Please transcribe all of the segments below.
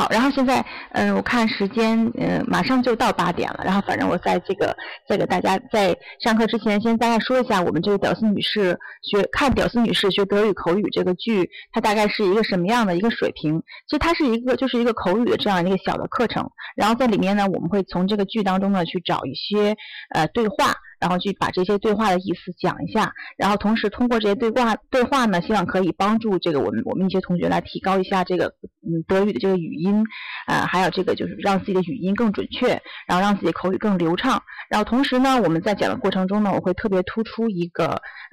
好，然后现在，嗯，我看时间，嗯，马上就到八点了。然后，反正我在这个，再给大家在上课之前，先大概说一下，我们这个屌丝女士学看屌丝女士学德语口语这个剧，它大概是一个什么样的一个水平？其实它是一个就是一个口语的这样一个小的课程。然后在里面呢，我们会从这个剧当中呢去找一些呃对话。然后去把这些对话的意思讲一下，然后同时通过这些对话对话呢，希望可以帮助这个我们我们一些同学来提高一下这个嗯德语的这个语音，呃，还有这个就是让自己的语音更准确，然后让自己口语更流畅。然后同时呢，我们在讲的过程中呢，我会特别突出一个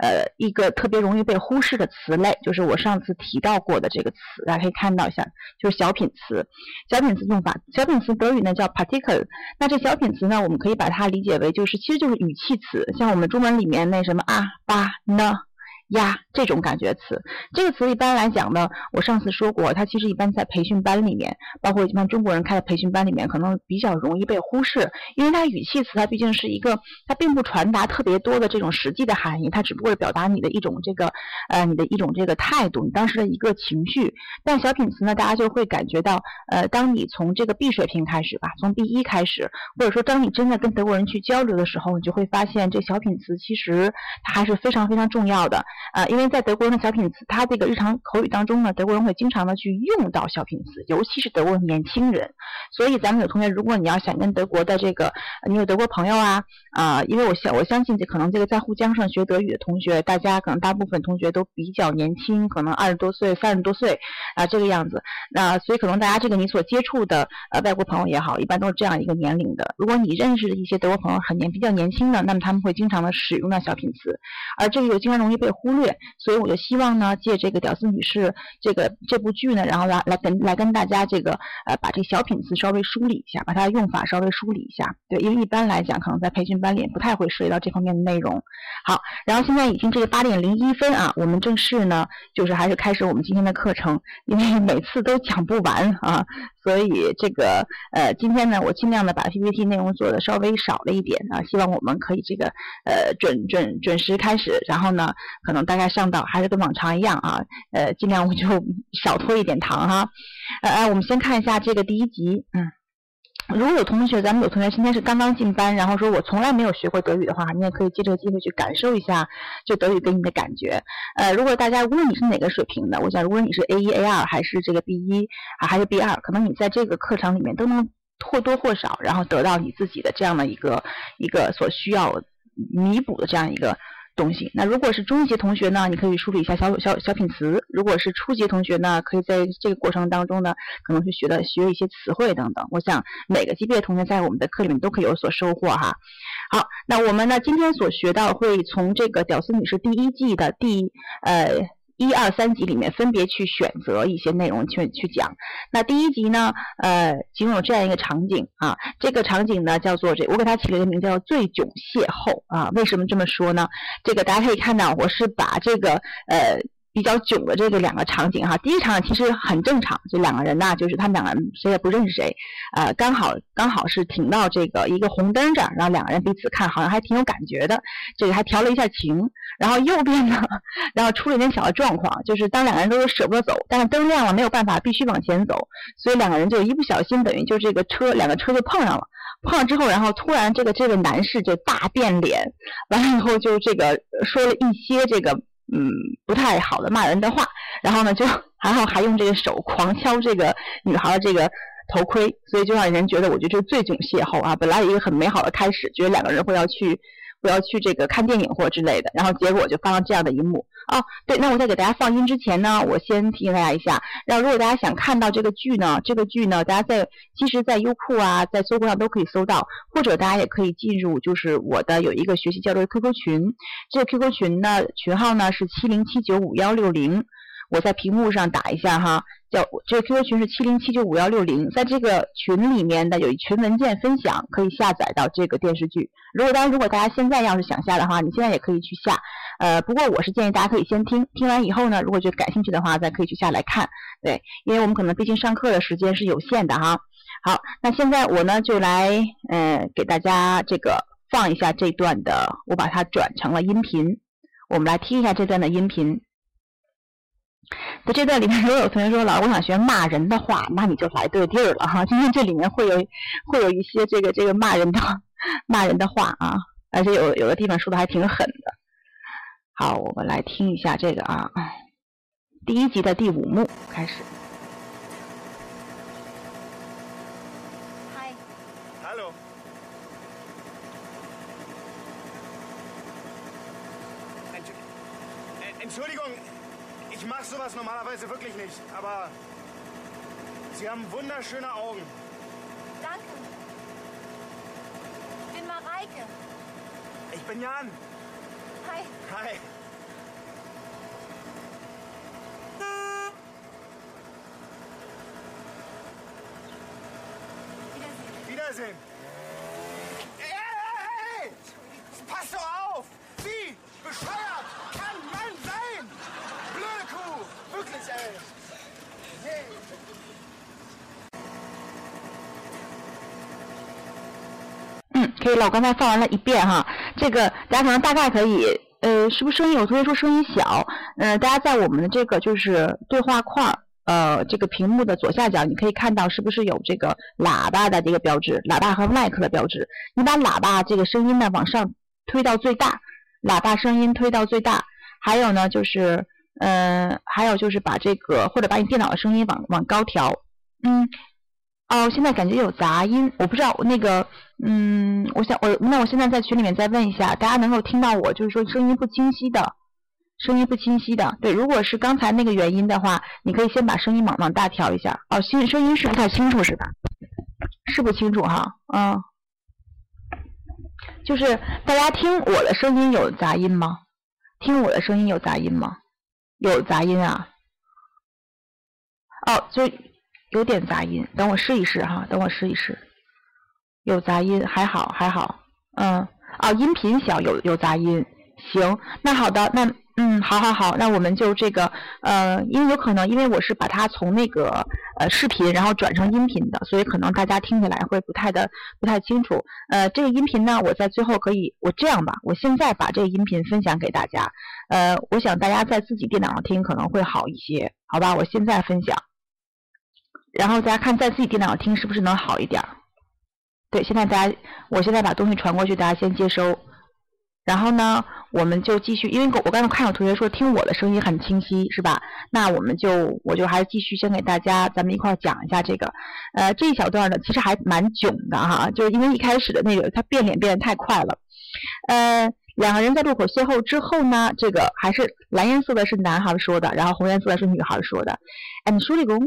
呃一个特别容易被忽视的词类，就是我上次提到过的这个词，大家可以看到一下，就是小品词。小品词用法，小品词德语呢叫 particle。那这小品词呢，我们可以把它理解为就是其实就是语气。词像我们中文里面那什么啊、吧、呢。呀，这种感觉词，这个词一般来讲呢，我上次说过，它其实一般在培训班里面，包括一般中国人开的培训班里面，可能比较容易被忽视，因为它语气词，它毕竟是一个，它并不传达特别多的这种实际的含义，它只不过是表达你的一种这个，呃，你的一种这个态度，你当时的一个情绪。但小品词呢，大家就会感觉到，呃，当你从这个 B 水平开始吧，从 B 一开始，或者说当你真的跟德国人去交流的时候，你就会发现这小品词其实它还是非常非常重要的。啊，因为在德国人的小品词，他这个日常口语当中呢，德国人会经常的去用到小品词，尤其是德国年轻人。所以咱们有同学，如果你要想跟德国的这个，你有德国朋友啊，啊，因为我相我相信这可能这个在沪江上学德语的同学，大家可能大部分同学都比较年轻，可能二十多岁、三十多岁啊这个样子。那所以可能大家这个你所接触的呃外国朋友也好，一般都是这样一个年龄的。如果你认识的一些德国朋友很年比较年轻的，那么他们会经常的使用到小品词，而这个又经常容易被忽。忽略，所以我就希望呢，借这个屌丝女士这个这部剧呢，然后来来跟来跟大家这个呃，把这小品词稍微梳理一下，把它的用法稍微梳理一下。对，因为一般来讲，可能在培训班里不太会涉及到这方面的内容。好，然后现在已经这个八点零一分啊，我们正式呢，就是还是开始我们今天的课程，因为每次都讲不完啊。所以这个呃，今天呢，我尽量的把 PPT 内容做的稍微少了一点啊，希望我们可以这个呃准准准时开始，然后呢，可能大概上到还是跟往常一样啊，呃，尽量我就 少拖一点堂哈。呃，我们先看一下这个第一集，嗯。如果有同学，咱们有同学今天是刚刚进班，然后说我从来没有学过德语的话，你也可以借这个机会去感受一下就德语给你的感觉。呃，如果大家无论你是哪个水平的，我想如果你是 A 一、A 二还是这个 B 一啊还是 B 二，可能你在这个课程里面都能或多或少，然后得到你自己的这样的一个一个所需要弥补的这样一个。东西。那如果是中级同学呢，你可以梳理一下小小小品词；如果是初级同学呢，可以在这个过程当中呢，可能去学的学一些词汇等等。我想每个级别的同学在我们的课里面都可以有所收获哈。好，那我们呢今天所学到会从这个屌丝女士第一季的第呃。一二三集里面分别去选择一些内容去去讲。那第一集呢，呃，仅有这样一个场景啊，这个场景呢叫做这，我给它起了一个名叫“醉酒邂逅”啊。为什么这么说呢？这个大家可以看到，我是把这个呃。比较囧的这个两个场景哈，第一场其实很正常，就两个人呢，就是他们两个人谁也不认识谁，呃，刚好刚好是停到这个一个红灯这儿，然后两个人彼此看，好像还挺有感觉的，这个还调了一下情。然后右边呢，然后出了一点小的状况，就是当两个人都舍不得走，但是灯亮了没有办法，必须往前走，所以两个人就一不小心等于就这个车两个车就碰上了，碰上之后，然后突然这个这个男士就大变脸，完了以后就这个说了一些这个。嗯，不太好的骂人的话，然后呢，就 还好还用这个手狂敲这个女孩的这个头盔，所以就让人觉得，我觉得这是最囧邂逅啊！本来一个很美好的开始，觉得两个人会要去。会要去这个看电影或之类的，然后结果就发生这样的一幕哦。对，那我在给大家放音之前呢，我先提醒大家一下，让如果大家想看到这个剧呢，这个剧呢，大家在其实，在优酷啊，在搜狐上都可以搜到，或者大家也可以进入，就是我的有一个学习交流 QQ 群，这个 QQ 群呢，群号呢是七零七九五幺六零，我在屏幕上打一下哈。叫这个 QQ 群是七零七九五幺六零，在这个群里面的有一群文件分享，可以下载到这个电视剧。如果当然，如果大家现在要是想下的话，你现在也可以去下。呃，不过我是建议大家可以先听，听完以后呢，如果觉得感兴趣的话，再可以去下来看。对，因为我们可能毕竟上课的时间是有限的哈。好，那现在我呢就来嗯给大家这个放一下这段的，我把它转成了音频，我们来听一下这段的音频。在这段里面，如果有同学说老师，我想学骂人的话，那你就来对地儿了哈。今天这里面会有会有一些这个这个骂人的骂人的话啊，而且有有的地方说的还挺狠的。好，我们来听一下这个啊，第一集的第五幕开始。Sie haben wunderschöne Augen. Danke. Ich bin Mareike. Ich bin Jan. Hi. Hi. Wiedersehen. Wiedersehen. Hey, hey, hey! Pass doch auf! Sie! Bescheuert! 可以了，我刚才放完了一遍哈。这个大家可能大概可以，呃，是不是声音有同学说声音小？呃，大家在我们的这个就是对话框，呃，这个屏幕的左下角，你可以看到是不是有这个喇叭的这个标志，喇叭和麦克的标志。你把喇叭这个声音呢往上推到最大，喇叭声音推到最大。还有呢，就是，呃，还有就是把这个或者把你电脑的声音往往高调。嗯，哦，现在感觉有杂音，我不知道那个。嗯，我想我那我现在在群里面再问一下，大家能够听到我就是说声音不清晰的，声音不清晰的，对，如果是刚才那个原因的话，你可以先把声音往往大调一下。哦，声声音是不太清楚是吧？是不清楚哈，嗯，就是大家听我的声音有杂音吗？听我的声音有杂音吗？有杂音啊？哦，就有点杂音，等我试一试哈，等我试一试。有杂音，还好还好，嗯，哦，音频小，有有杂音，行，那好的，那嗯，好好好，那我们就这个，呃，因为有可能，因为我是把它从那个呃视频然后转成音频的，所以可能大家听起来会不太的不太清楚。呃，这个音频呢，我在最后可以，我这样吧，我现在把这个音频分享给大家，呃，我想大家在自己电脑上听可能会好一些，好吧？我现在分享，然后大家看在自己电脑听是不是能好一点？对，现在大家，我现在把东西传过去，大家先接收。然后呢，我们就继续，因为我刚才看有同学说听我的声音很清晰，是吧？那我们就，我就还是继续先给大家，咱们一块儿讲一下这个。呃，这一小段呢，其实还蛮囧的哈，就是因为一开始的那个他变脸变得太快了。呃，两个人在路口邂逅之后呢，这个还是蓝颜色的是男孩说的，然后红颜色的是女孩说的。哎，你说理工。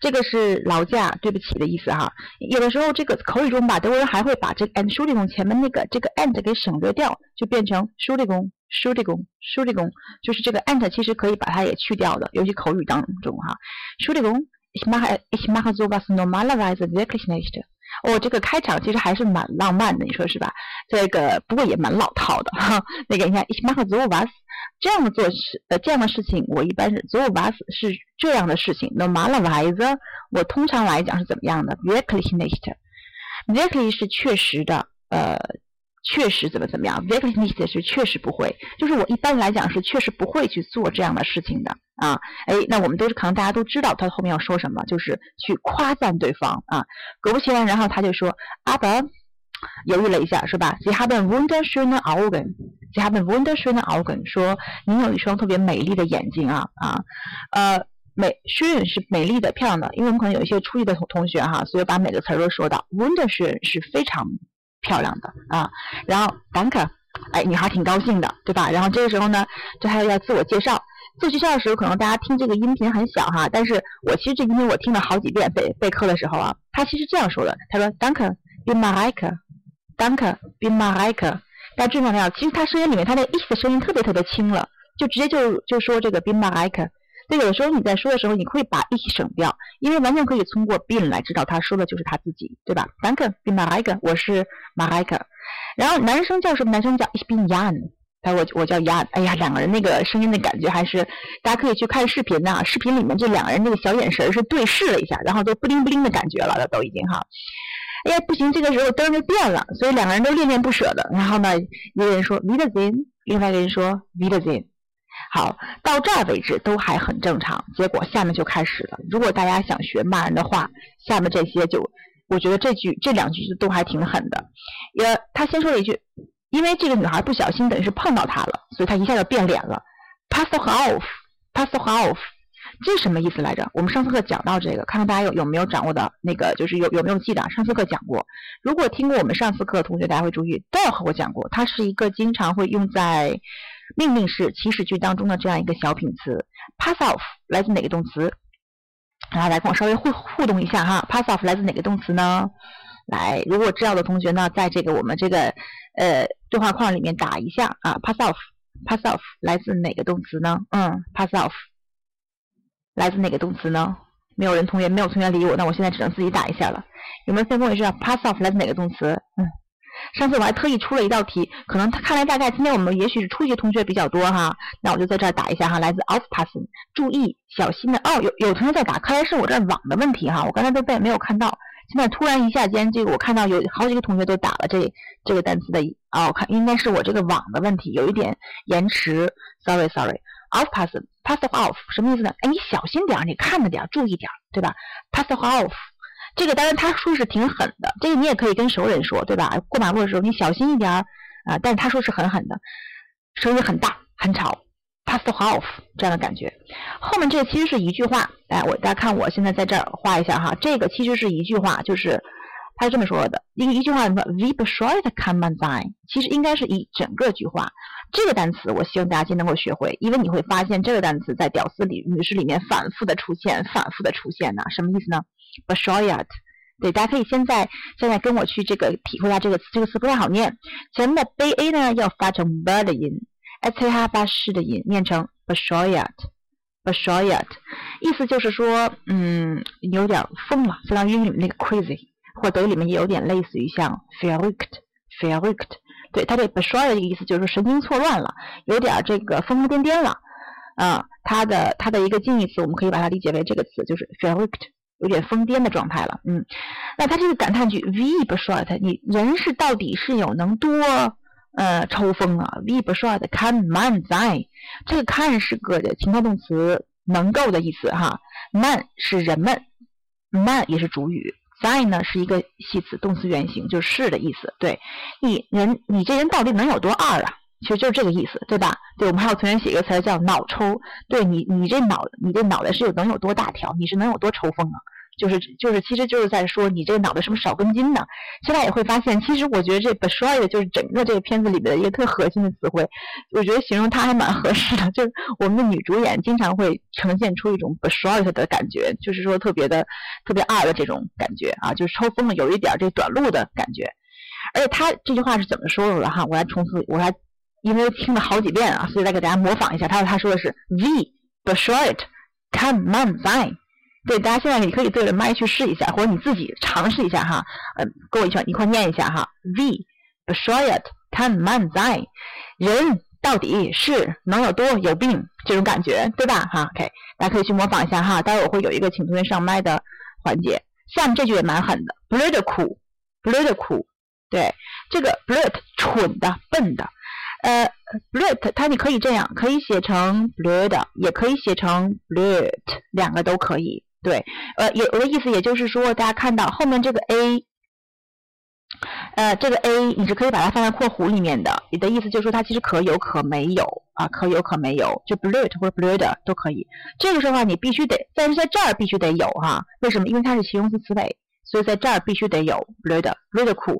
这个是劳驾，对不起的意思哈。有的时候这个口语中吧，德国人还会把这个 and 舒理工前面那个这个 and 给省略掉，就变成舒理工、舒理工、舒理工，就是这个 and 其实可以把它也去掉的，尤其口语当中哈。舒理工，ich mache ich mache so was normalerweise wirklich nicht。哦，这个开场其实还是蛮浪漫的，你说是吧？这个不过也蛮老套的哈。那个你看，ich mache so was。这样的做事，呃，这样的事情，我一般是做 was 是这样的事情。Normalerweise，我通常来讲是怎么样的？Wirklich nicht，wirklich 是确实的，呃，确实怎么怎么样？Wirklich nicht 是确实不会，就是我一般来讲是确实不会去做这样的事情的啊。哎，那我们都是可能大家都知道他后面要说什么，就是去夸赞对方啊。果不其然，然后他就说，Aber 犹豫了一下，是吧？Sie haben wunderschöne Augen，Sie haben wunderschöne Augen，说你有一双特别美丽的眼睛啊啊，呃，美 schön 是美丽的、漂亮的，因为我们可能有一些初一的同同学哈，所以把每个词儿都说到，wunderschön 是非常漂亮的啊。然后 danke，哎，女孩挺高兴的，对吧？然后这个时候呢，这还要自我介绍，自我介绍的时候，可能大家听这个音频很小哈，但是我其实这音频我听了好几遍备备课的时候啊，他其实这样说的，他说 danke，you Marike。Danke, bin Marike。大家注意到没有？其实他声音里面他那个 ich 的声音特别特别轻了，就直接就就说这个 bin Marike。所以有的时候你在说的时候，你会把 ich 省掉，因为完全可以通过 bin 来知道他说的就是他自己，对吧？Danke, bin Marike。我是 Marike。然后男生叫什么？男生叫 ich bin Jan。他我我叫 Jan。哎呀，两个人那个声音的感觉还是，大家可以去看视频呐。视频里面这两个人那个小眼神是对视了一下，然后都不灵不灵的感觉了，都已经哈。哎呀，不行，这个时候灯就变了，所以两个人都恋恋不舍的。然后呢，一个人说 “Wiedersehen”，另外一个人说 “Wiedersehen”。好，到这儿为止都还很正常。结果下面就开始了。如果大家想学骂人的话，下面这些就，我觉得这句这两句都还挺狠的。也，他先说了一句，因为这个女孩不小心等于是碰到他了，所以他一下就变脸了。Pass off，pass off，这什么意思来着？我们上次课讲到这个，看看大家有有没有掌握的那个，就是有有没有记得？上次课讲过。如果听过我们上次课的同学，大家会注意，都和我讲过，它是一个经常会用在。命令式祈使句当中的这样一个小品词，pass off 来自哪个动词？来，来跟我稍微互互动一下哈，pass off 来自哪个动词呢？来，如果知道的同学呢，在这个我们这个呃对话框里面打一下啊，pass off，pass off 来自哪个动词呢？嗯，pass off 来自哪个动词呢？没有人同学，没有同学理我，那我现在只能自己打一下了。有没有先跟我说 pass off 来自哪个动词？嗯。上次我还特意出了一道题，可能他看来大概今天我们也许是初级同学比较多哈，那我就在这儿打一下哈，来自 aufpassen，注意小心的哦，有有同学在打，看来是我这网的问题哈，我刚才都被没有看到，现在突然一下间这个我看到有好几个同学都打了这这个单词的哦，看应该是我这个网的问题，有一点延迟 Sorry，Sorry off 什么意思呢？哎，你小心点，你看着点，注意点，对吧？pass off。这个当然他说是挺狠的，这个你也可以跟熟人说，对吧？过马路的时候你小心一点儿啊！但是他说是很狠的，声音很大很吵，pass off 这样的感觉。后面这个其实是一句话，哎，我大家看我现在在这儿画一下哈，这个其实是一句话，就是他是这么说的，一个一句话什么？We be sure to come on time，其实应该是一整个句话。这个单词我希望大家今天能够学会，因为你会发现这个单词在屌丝里女士里面反复的出现，反复的出现呢，什么意思呢？b a s h o y a t 对，大家可以现在现在跟我去这个体会一下这个词，这个词不太好念。前面的 b a 呢要发成 b 的音，h 哈巴士的音，念成 b a s h o y a t b a s h o y a t 意思就是说，嗯，有点疯了，相当于英语那个 crazy，或德语里面也有点类似于像 verrückt，verrückt。对，它这 b a s h o y a t 的意思就是神经错乱了，有点这个疯疯癫癫了。啊，它的它的一个近义词，我们可以把它理解为这个词就是 verrückt。有点疯癫的状态了，嗯，那他这个感叹句 “we be short”，你人是到底是有能多呃抽风啊？“we be short” can man die？”，这个 can 是个情态动词，能够的意思哈，man 是人们，man 也是主语，sin 呢是一个系词，动词原形就是的意思。对你人，你这人到底能有多二啊？其实就是这个意思，对吧？对我们还有同学写一个词叫脑抽，对你，你这脑，你这脑袋是有能有多大条？你是能有多抽风啊？就是就是，其实就是在说你这个脑袋是不是少根筋呢？现在也会发现，其实我觉得这 b e s h r y 就是整个这个片子里面的一个特核心的词汇，我觉得形容它还蛮合适的。就是我们的女主演经常会呈现出一种 b e s h r y 的感觉，就是说特别的特别二的这种感觉啊，就是抽风了，有一点这短路的感觉。而且他这句话是怎么说的哈？我来重复，我来。因为听了好几遍啊，所以再给大家模仿一下。他说：“他说的是 we b e s h o r t can man sein。”对，大家现在你可以对着麦去试一下，或者你自己尝试一下哈。嗯，跟我一块一块念一下哈。we b e s h o r t can man sein。人到底是能有多有病？这种感觉，对吧？哈，OK，大家可以去模仿一下哈。待会我会有一个请同学上麦的环节。下面这句也蛮狠的 b l u d c o o b l u d c o o 对，这个 b l u t 蠢的，笨的。呃，blut 它你可以这样，可以写成 blood，也可以写成 blut，两个都可以。对，呃，有的意思也就是说，大家看到后面这个 a，呃，这个 a 你是可以把它放在括弧里面的。你的意思就是说它其实可有可没有啊，可有可没有，就 blut 或者 blood 都可以。这个时候你必须得，但是在这儿必须得有哈。为什么？因为它是形容词词尾，所以在这儿必须得有 blood，blood cool。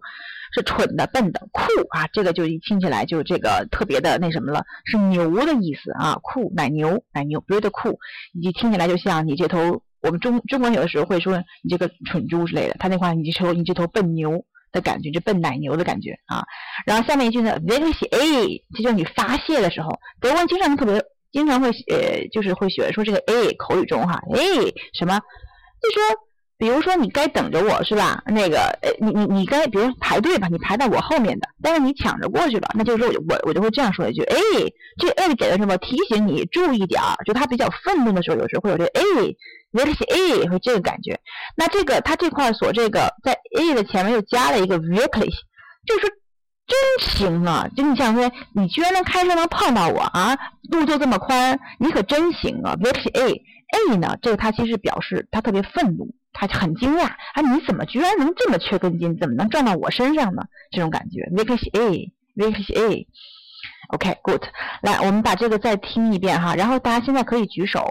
是蠢的、笨的、酷啊，这个就一听起来就这个特别的那什么了，是牛的意思啊，酷奶牛奶牛，r 的酷，你听起来就像你这头我们中中国有的时候会说你这个蠢猪之类的，他那话你这头你这头笨牛的感觉，就笨奶牛的感觉啊。然后下面一句呢 v e r y s a，这就是你发泄的时候，德国人经常特别经常会呃，就是会学说这个 a 口语中哈哎什么，就说。比如说，你该等着我是吧？那个，你你你该，比如排队吧，你排在我后面的，但是你抢着过去了，那就是说我我就会这样说一句，哎，这 A 给的什么提醒你注意点儿，就他比较愤怒的时候，有时候会有这 A，尤其是 A 会这个感觉。那这个他这块所这个在 A 的前面又加了一个 wirklich，就是真行啊！就你想说，你居然能开车能碰到我啊？路就这么宽，你可真行啊！Wirklich A A 呢？这个它其实表示他特别愤怒，他就很惊讶啊！你怎么居然能这么缺根筋？怎么能撞到我身上呢？这种感觉，Wirklich A Wirklich A。OK，good，来，我们把这个再听一遍哈。然后大家现在可以举手。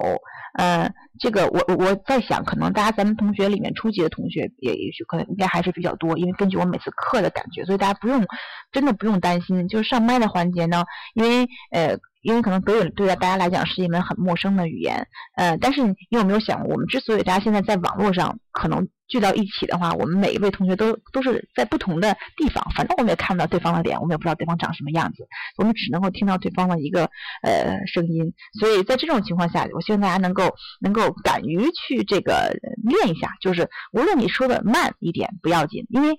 呃，这个我我在想，可能大家咱们同学里面初级的同学也也许可能应该还是比较多，因为根据我每次课的感觉，所以大家不用真的不用担心。就是上麦的环节呢，因为呃，因为可能德语对大家来讲是一门很陌生的语言，呃，但是你有没有想过，我们之所以大家现在在网络上可能。聚到一起的话，我们每一位同学都都是在不同的地方，反正我们也看不到对方的脸，我们也不知道对方长什么样子，我们只能够听到对方的一个呃声音。所以在这种情况下，我希望大家能够能够敢于去这个练一下，就是无论你说的慢一点不要紧，因为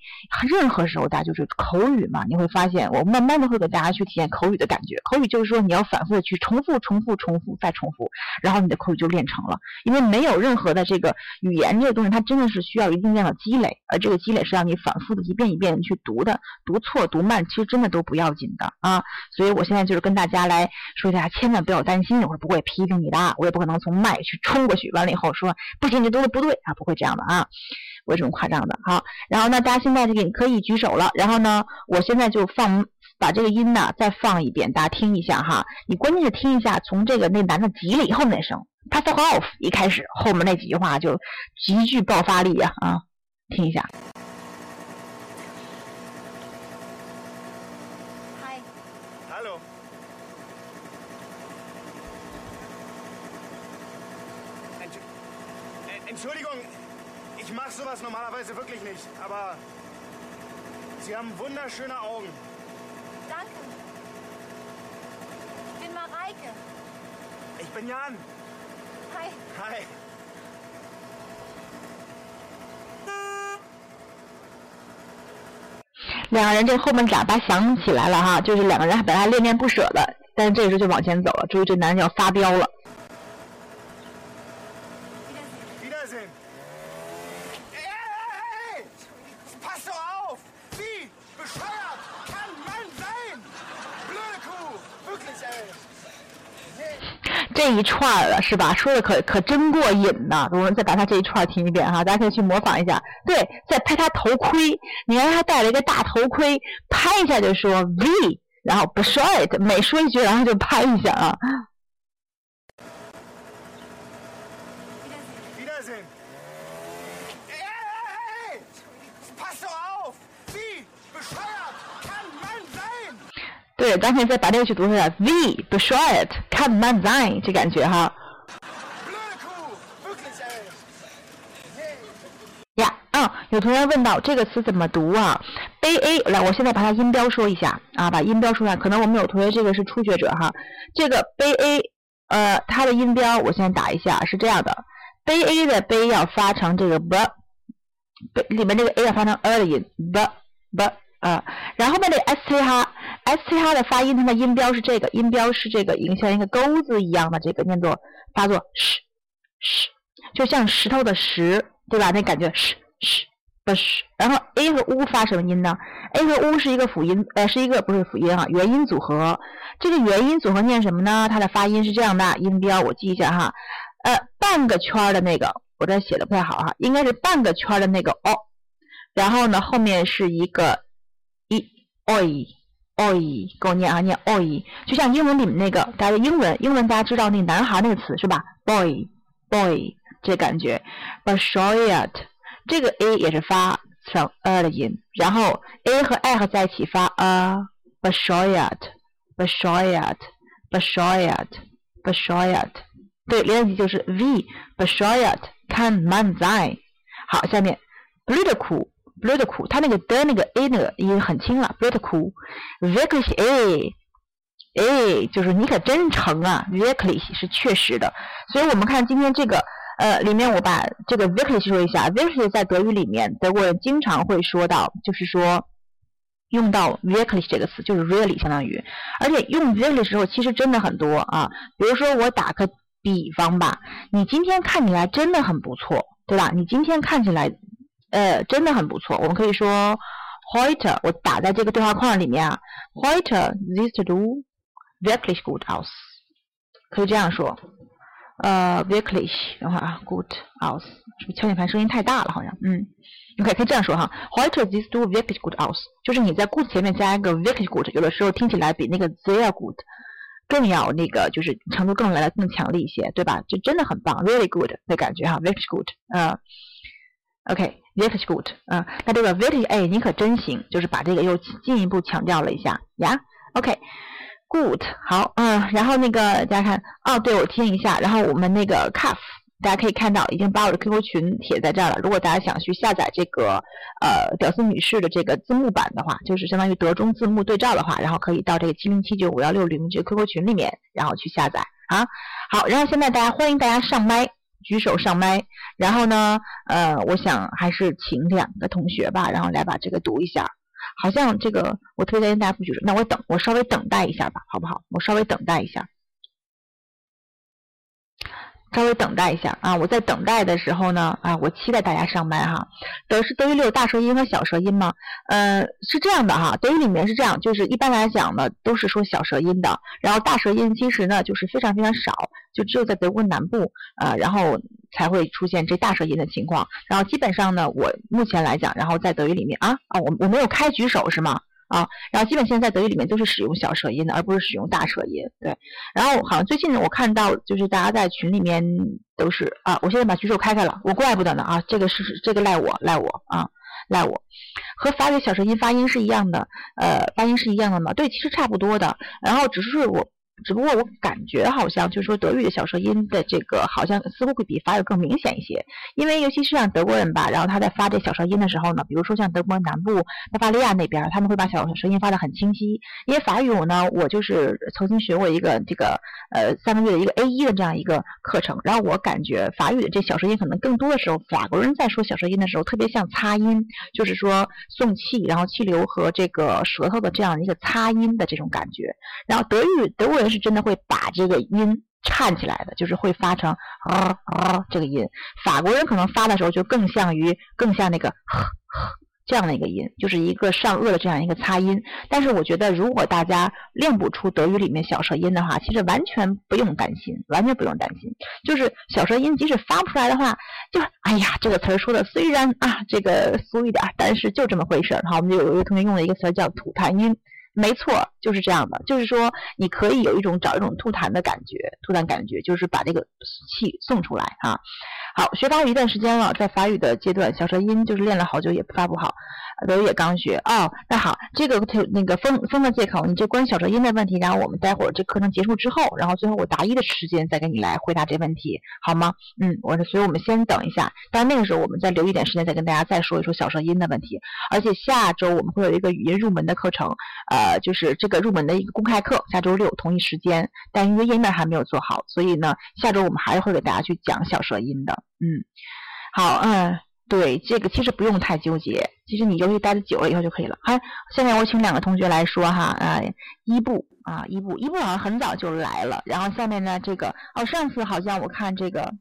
任何时候大家就是口语嘛，你会发现我慢慢的会给大家去体验口语的感觉。口语就是说你要反复的去重复、重复、重复再重复，然后你的口语就练成了。因为没有任何的这个语言这个东西，它真的是需。要一定量的积累，而这个积累是让你反复的一遍一遍去读的，读错读慢其实真的都不要紧的啊。所以我现在就是跟大家来说一下，千万不要担心，我是不会批评你的，我也不可能从麦去冲过去，完了以后说不行，你读的不对啊，不会这样的啊，不会这种夸张的。好，然后呢，大家现在就可以举手了，然后呢，我现在就放把这个音呢再放一遍，大家听一下哈。你关键是听一下从这个那男的急了以后那声。他 fuck off，一开始后面那几句话就极具爆发力呀啊，听一下。Hi. Hallo. Entsch äh, Entschuldigung, ich mache sowas normalerweise wirklich nicht, aber Sie haben wunderschöne Augen. Danke. Ich bin Mareike. Ich bin Jan. Hi. Hi. 两个人这后面喇叭响起来了哈，就是两个人还本来恋恋不舍的，但是这个时候就往前走了。注意，这男人要发飙了。Wiedersehen. Ey, ey, ey, ey! Pass doch auf! Wie? Bescheuert! Kann Mann sein! Blöde Kuh! Wirklich, ey! 这一串了是吧？说的可可真过瘾呐！我们再把他这一串听一遍哈，大家可以去模仿一下。对，再拍他头盔，你看他戴了一个大头盔，拍一下就说 V，然后不说 it，每说一句然后就拍一下啊。对，咱可以再把这个去读出来，V 不说 it，看 man sein 这感觉哈。呀，嗯，有同学问到这个词怎么读啊？b a，来，我现在把它音标说一下啊，把音标说一下。可能我们有同学这个是初学者哈，这个 b a，呃，它的音标我先打一下，是这样的，b a 的 b 要发成这个 b，b 里面这个 a 要发成 e 的音，b b 啊，然后后面这个 s t 哈，s t 哈的发音，它的音标是这个，音标是这个，一个像一个钩子一样的这个念作发作 sh sh，就像石头的石，对吧？那感觉 sh sh 不是然后 a 和 u 发什么音呢？a 和 u 是一个辅音，呃，是一个不是辅音啊，元音组合。这个元音组合念什么呢？它的发音是这样的，音标我记一下哈，呃，半个圈儿的那个，我这写的不太好哈，应该是半个圈儿的那个 o，然后呢后面是一个 oi oi，给我念啊，念 oi，就像英文里面那个，大家英文英文大家知道那男孩那个词是吧？boy boy 这感觉 b a s h o y a t 这个 a 也是发成 a 的音，然后 a 和 i 和在一起发 a b a s h o y a t b a s h o y a t b a s h o y a t b a s h o y a t 对，连在一起就是 v b a s h o y a t 看 man sein。好，下面 b l u t k u b l u t k u 它那个的那个 a 那个音很轻了 b l u t k u wirklich a a 就是你可真成啊，wirklich 是确实的。所以我们看今天这个呃里面，我把这个 wirklich 说一下，wirklich 在德语里面，德国人经常会说到，就是说用到 wirklich 这个词，就是 really 相当于，而且用 really 的时候其实真的很多啊。比如说我打个比方吧，你今天看起来真的很不错，对吧？你今天看起来呃真的很不错，我们可以说 heute 我打在这个对话框里面啊，heute siehst du wirklich gut aus，可以这样说。呃，wirklich，等会儿啊，gut aus，是不是敲键盘声音太大了？好像，嗯，OK，可以这样说哈，heute siehst du wirklich gut aus，就是你在 good 前面加一个 wirklich gut，有的时候听起来比那个 sehr gut 更要那个，就是程度更来的更强烈一些，对吧？就真的很棒，really good 的感觉哈，wirklich gut，嗯，OK，wirklich gut，嗯，那这个 wirklich，哎，你可真行，就是把这个又进一步强调了一下呀，OK。Good，好，嗯，然后那个大家看，哦，对我听一下，然后我们那个 Cuff，大家可以看到已经把我的 QQ 群贴在这儿了。如果大家想去下载这个呃屌丝女士的这个字幕版的话，就是相当于德中字幕对照的话，然后可以到这个七零七九五幺六零这个 QQ 群里面，然后去下载啊。好，然后现在大家欢迎大家上麦，举手上麦。然后呢，呃，我想还是请两个同学吧，然后来把这个读一下。好像这个我推荐大家不举手，那我等我稍微等待一下吧，好不好？我稍微等待一下，稍微等待一下啊！我在等待的时候呢，啊，我期待大家上麦哈。德是德语里有大舌音和小舌音吗？呃，是这样的哈，德语里面是这样，就是一般来讲呢，都是说小舌音的，然后大舌音其实呢就是非常非常少，就只有在德国南部啊，然后。才会出现这大舌音的情况，然后基本上呢，我目前来讲，然后在德语里面啊啊，我我没有开举手是吗？啊，然后基本现在德语里面都是使用小舌音的，而不是使用大舌音。对，然后好像最近，我看到就是大家在群里面都是啊，我现在把举手开开了，我怪不得呢啊，这个是这个赖我赖我啊赖我，和法语小舌音发音是一样的，呃，发音是一样的嘛？对，其实差不多的，然后只是我。只不过我感觉好像就是说德语的小舌音的这个好像似乎会比法语更明显一些，因为尤其是像德国人吧，然后他在发这小舌音的时候呢，比如说像德国南部巴伐利亚那边，他们会把小舌音发的很清晰。因为法语呢，我就是曾经学过一个这个呃三个月的一个 A 一的这样一个课程，然后我感觉法语的这小舌音可能更多的时候，法国人在说小舌音的时候特别像擦音，就是说送气，然后气流和这个舌头的这样一个擦音的这种感觉。然后德语德国人。是真的会把这个音颤起来的，就是会发成啊啊这个音。法国人可能发的时候就更像于更像那个这样的一个音，就是一个上颚的这样一个擦音。但是我觉得，如果大家练不出德语里面小舌音的话，其实完全不用担心，完全不用担心。就是小舌音即使发不出来的话，就哎呀，这个词儿说的虽然啊这个俗一点，但是就这么回事儿。好，我们就有一个同学用了一个词儿叫吐痰音。没错，就是这样的。就是说，你可以有一种找一种吐痰的感觉，吐痰感觉就是把这个气送出来啊。好，学法语一段时间了，在法语的阶段，小舌音就是练了好久也发不好。德语也刚学哦，那好，这个那个封封的借口，你就关于小舌音的问题，然后我们待会儿这课程结束之后，然后最后我答疑的时间再给你来回答这问题，好吗？嗯，我所以我们先等一下，但那个时候我们再留一点时间再跟大家再说一说小舌音的问题。而且下周我们会有一个语音入门的课程，呃，就是这个入门的一个公开课，下周六同一时间，但因为页面还没有做好，所以呢，下周我们还是会给大家去讲小舌音的。嗯，好，嗯。对这个其实不用太纠结，其实你游戏待的久了以后就可以了。好，下面我请两个同学来说哈，啊，伊布啊，伊布，伊布好像很早就来了。然后下面呢，这个哦，上次好像我看这个，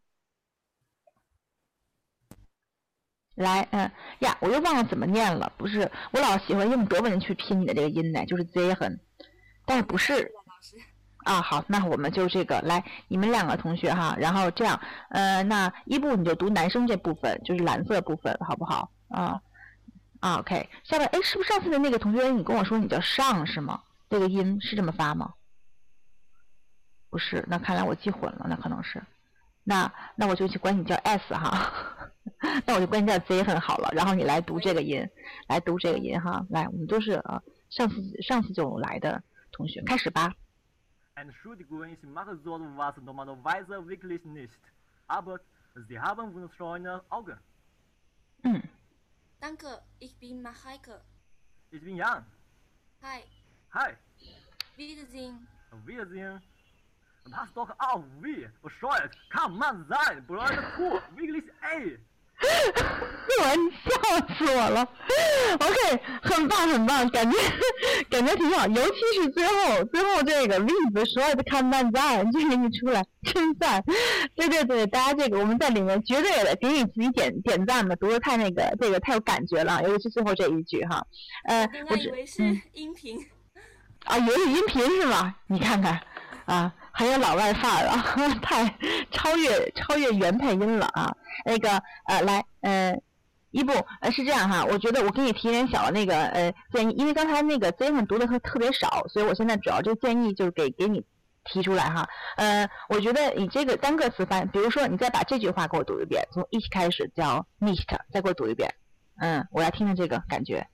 来，嗯呀，我又忘了怎么念了，不是，我老喜欢用德文去拼你的这个音呢，就是 z 很，但是不是。啊，好，那我们就这个来，你们两个同学哈，然后这样，呃，那一部你就读男生这部分，就是蓝色部分，好不好？啊，啊，OK，下面，哎，是不是上次的那个同学，你跟我说你叫上是吗？这个音是这么发吗？不是，那看来我记混了，那可能是，那那我就去管你叫 S 哈，那我就管你叫 Z 很好了，然后你来读这个音，来读这个音哈，来，我们都是啊，上次上次就来的同学，开始吧。Entschuldigung, ich mache so was normalerweise wirklich nicht. Aber Sie haben wunderschöne Augen. Mhm. Danke, ich bin Mareike. Ich bin Jan. Hi. Hi. Wiedersehen. Wiedersehen. Pass doch auf, wie bescheuert kann man sein? Blöde Kuh, wirklich, ey. 我，你笑死我了。OK，很棒很棒，感觉 感觉挺好，尤其是最后最后这个例子说的看慢赞，这个一出来真赞。对对对，大家这个我们在里面绝对的给你自己点点赞吧，读的太那个这个太有感觉了，尤其是最后这一句哈。呃，我以为是音频。啊，以为是音频是吗？你看看，啊，还有老外范儿啊，太超越超越原配音了啊。那个呃，来，呃，一步呃是这样哈，我觉得我给你提点小那个呃建议，因为刚才那个 Z 上读的特特别少，所以我现在主要这个建议就是给给你提出来哈。呃，我觉得你这个单个词翻，比如说你再把这句话给我读一遍，从一起开始叫 nicht，再给我读一遍。嗯，我来听听这个感觉。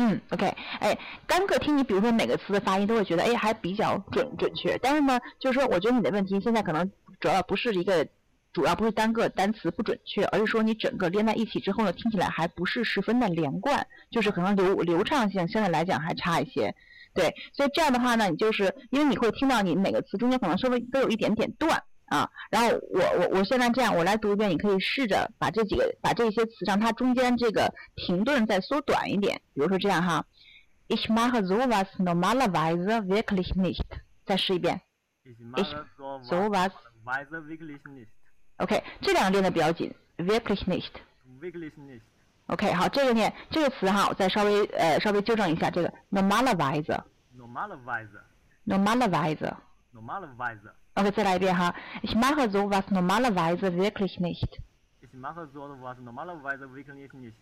嗯，OK，哎，单个听你，比如说每个词的发音，都会觉得哎还比较准准确。但是呢，就是说，我觉得你的问题现在可能主要不是一个，主要不是单个单词不准确，而是说你整个连在一起之后呢，听起来还不是十分的连贯，就是可能流流畅性相对来讲还差一些。对，所以这样的话呢，你就是因为你会听到你每个词中间可能稍微都有一点点断。啊，然后我我我现在这样，我来读一遍，你可以试着把这几个把这些词让它中间这个停顿再缩短一点，比如说这样哈，Ich mache sowas normalerweise wirklich nicht。再试一遍，Ich mache sowas wirklich nicht。OK，这两个练的比较紧，wirklich nicht。wirklich nicht。OK，好，这个念这个词哈，我再稍微呃稍微纠正一下，这个 normalerweise。normalerweise。normalerweise。normalerweise。OK，再来一遍哈。Ich mache sowas normalerweise wirklich nicht. Ich mache sowas normalerweise wirklich nicht.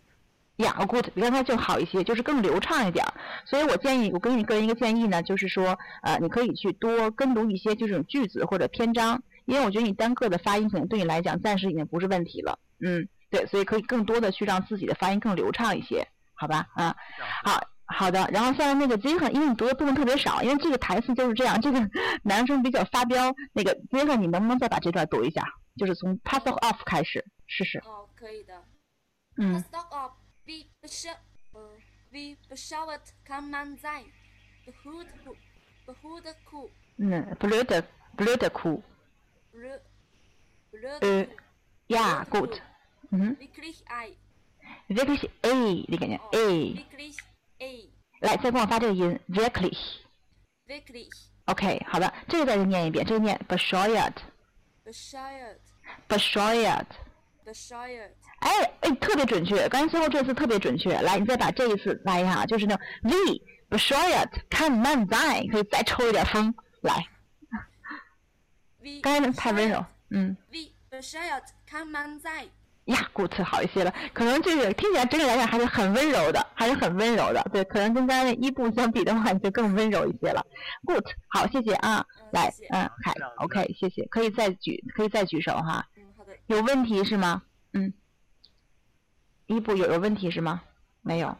呀，good，比刚才就好一些，就是更流畅一点。所以我建议，我给你个人一个建议呢，就是说，呃，你可以去多跟读一些这种句子或者篇章，因为我觉得你单个的发音可能对你来讲暂时已经不是问题了。嗯，对，所以可以更多的去让自己的发音更流畅一些，好吧？啊，好。好的，然后像那个 z 克，因为你读的部分特别少，因为这个台词就是这样，这个男生比较发飙。那个 z 克，你能不能再把这段读一下？就是从 pass off 开始试试。哦，可以的。嗯。pass off, we beshout, we come on, z the hood, the hood, cool. 嗯，blue, blue, cool. blue, blue. 呃，yeah，good. 嗯。wirklich I. wirklich A，你感觉 A。wirklich a，来，再跟我发这个音，wirklich，wirklich。OK，好的，这个再念一遍，这个念 b e s h a t b e s h a t b e s h a t b e s h a 哎哎，特别准确，刚才最后这次特别准确。来，你再把这一次来一下，就是那 V b e s h o y a t 看慢在，可以再抽一点风，来。刚才那太温柔，嗯。V b e s h 呀，good 好一些了，可能这个听起来整体来讲还是很温柔的，还是很温柔的。对，可能跟刚才一部相比的话，就更温柔一些了。good 好，谢谢啊，来，嗯，还 OK，谢谢，可以再举，可以再举手哈。嗯，好的。有问题是吗？嗯，伊布有有问题是吗？没有，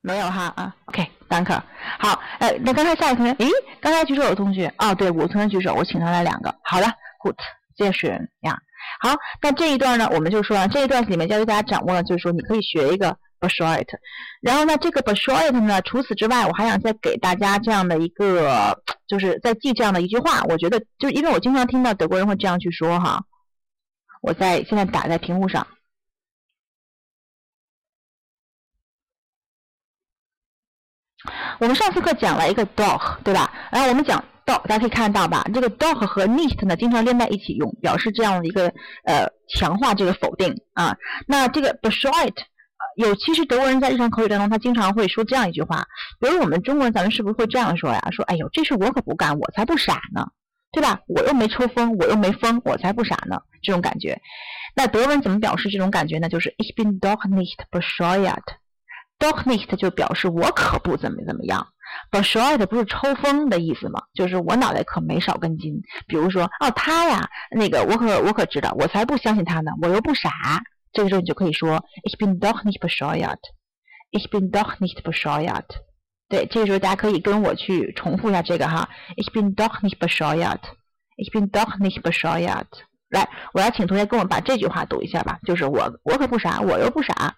没有哈啊。OK，Thank you，。好，呃，那刚才下一个同学，诶，刚才举手的同学，哦，对，我同学举手，我请他来两个。好的，good，谢谢呀。好，那这一段呢，我们就说啊，这一段里面教给大家掌握了，就是说你可以学一个 b e s h o i t 然后呢，这个 b e s h o i t 呢，除此之外，我还想再给大家这样的一个，就是再记这样的一句话。我觉得，就因为我经常听到德国人会这样去说哈，我在现在打在屏幕上。我们上次课讲了一个 dog，对吧？然后我们讲。大家可以看到吧，这个 dog 和 nicht 呢经常连在一起用，表示这样的一个呃强化这个否定啊。那这个 bescheid 有，其实德国人在日常口语当中，他经常会说这样一句话，比如我们中国人，咱们是不是会这样说呀？说哎呦，这事我可不干，我才不傻呢，对吧？我又没抽风，我又没疯，我才不傻呢，这种感觉。那德文怎么表示这种感觉呢？就是 ich bin doch nicht bescheid，doch nicht 就表示我可不怎么怎么样。B s h o i t 不是抽风的意思吗？就是我脑袋可没少根筋。比如说，哦，他呀，那个我可我可知道，我才不相信他呢，我又不傻。这个时候你就可以说，Ich bin doch nicht bescheuert，Ich bin doch nicht bescheuert。对，这个时候大家可以跟我去重复一下这个哈，Ich bin doch nicht bescheuert，Ich bin doch nicht bescheuert。来，我要请同学跟我把这句话读一下吧，就是我我可不傻，我又不傻。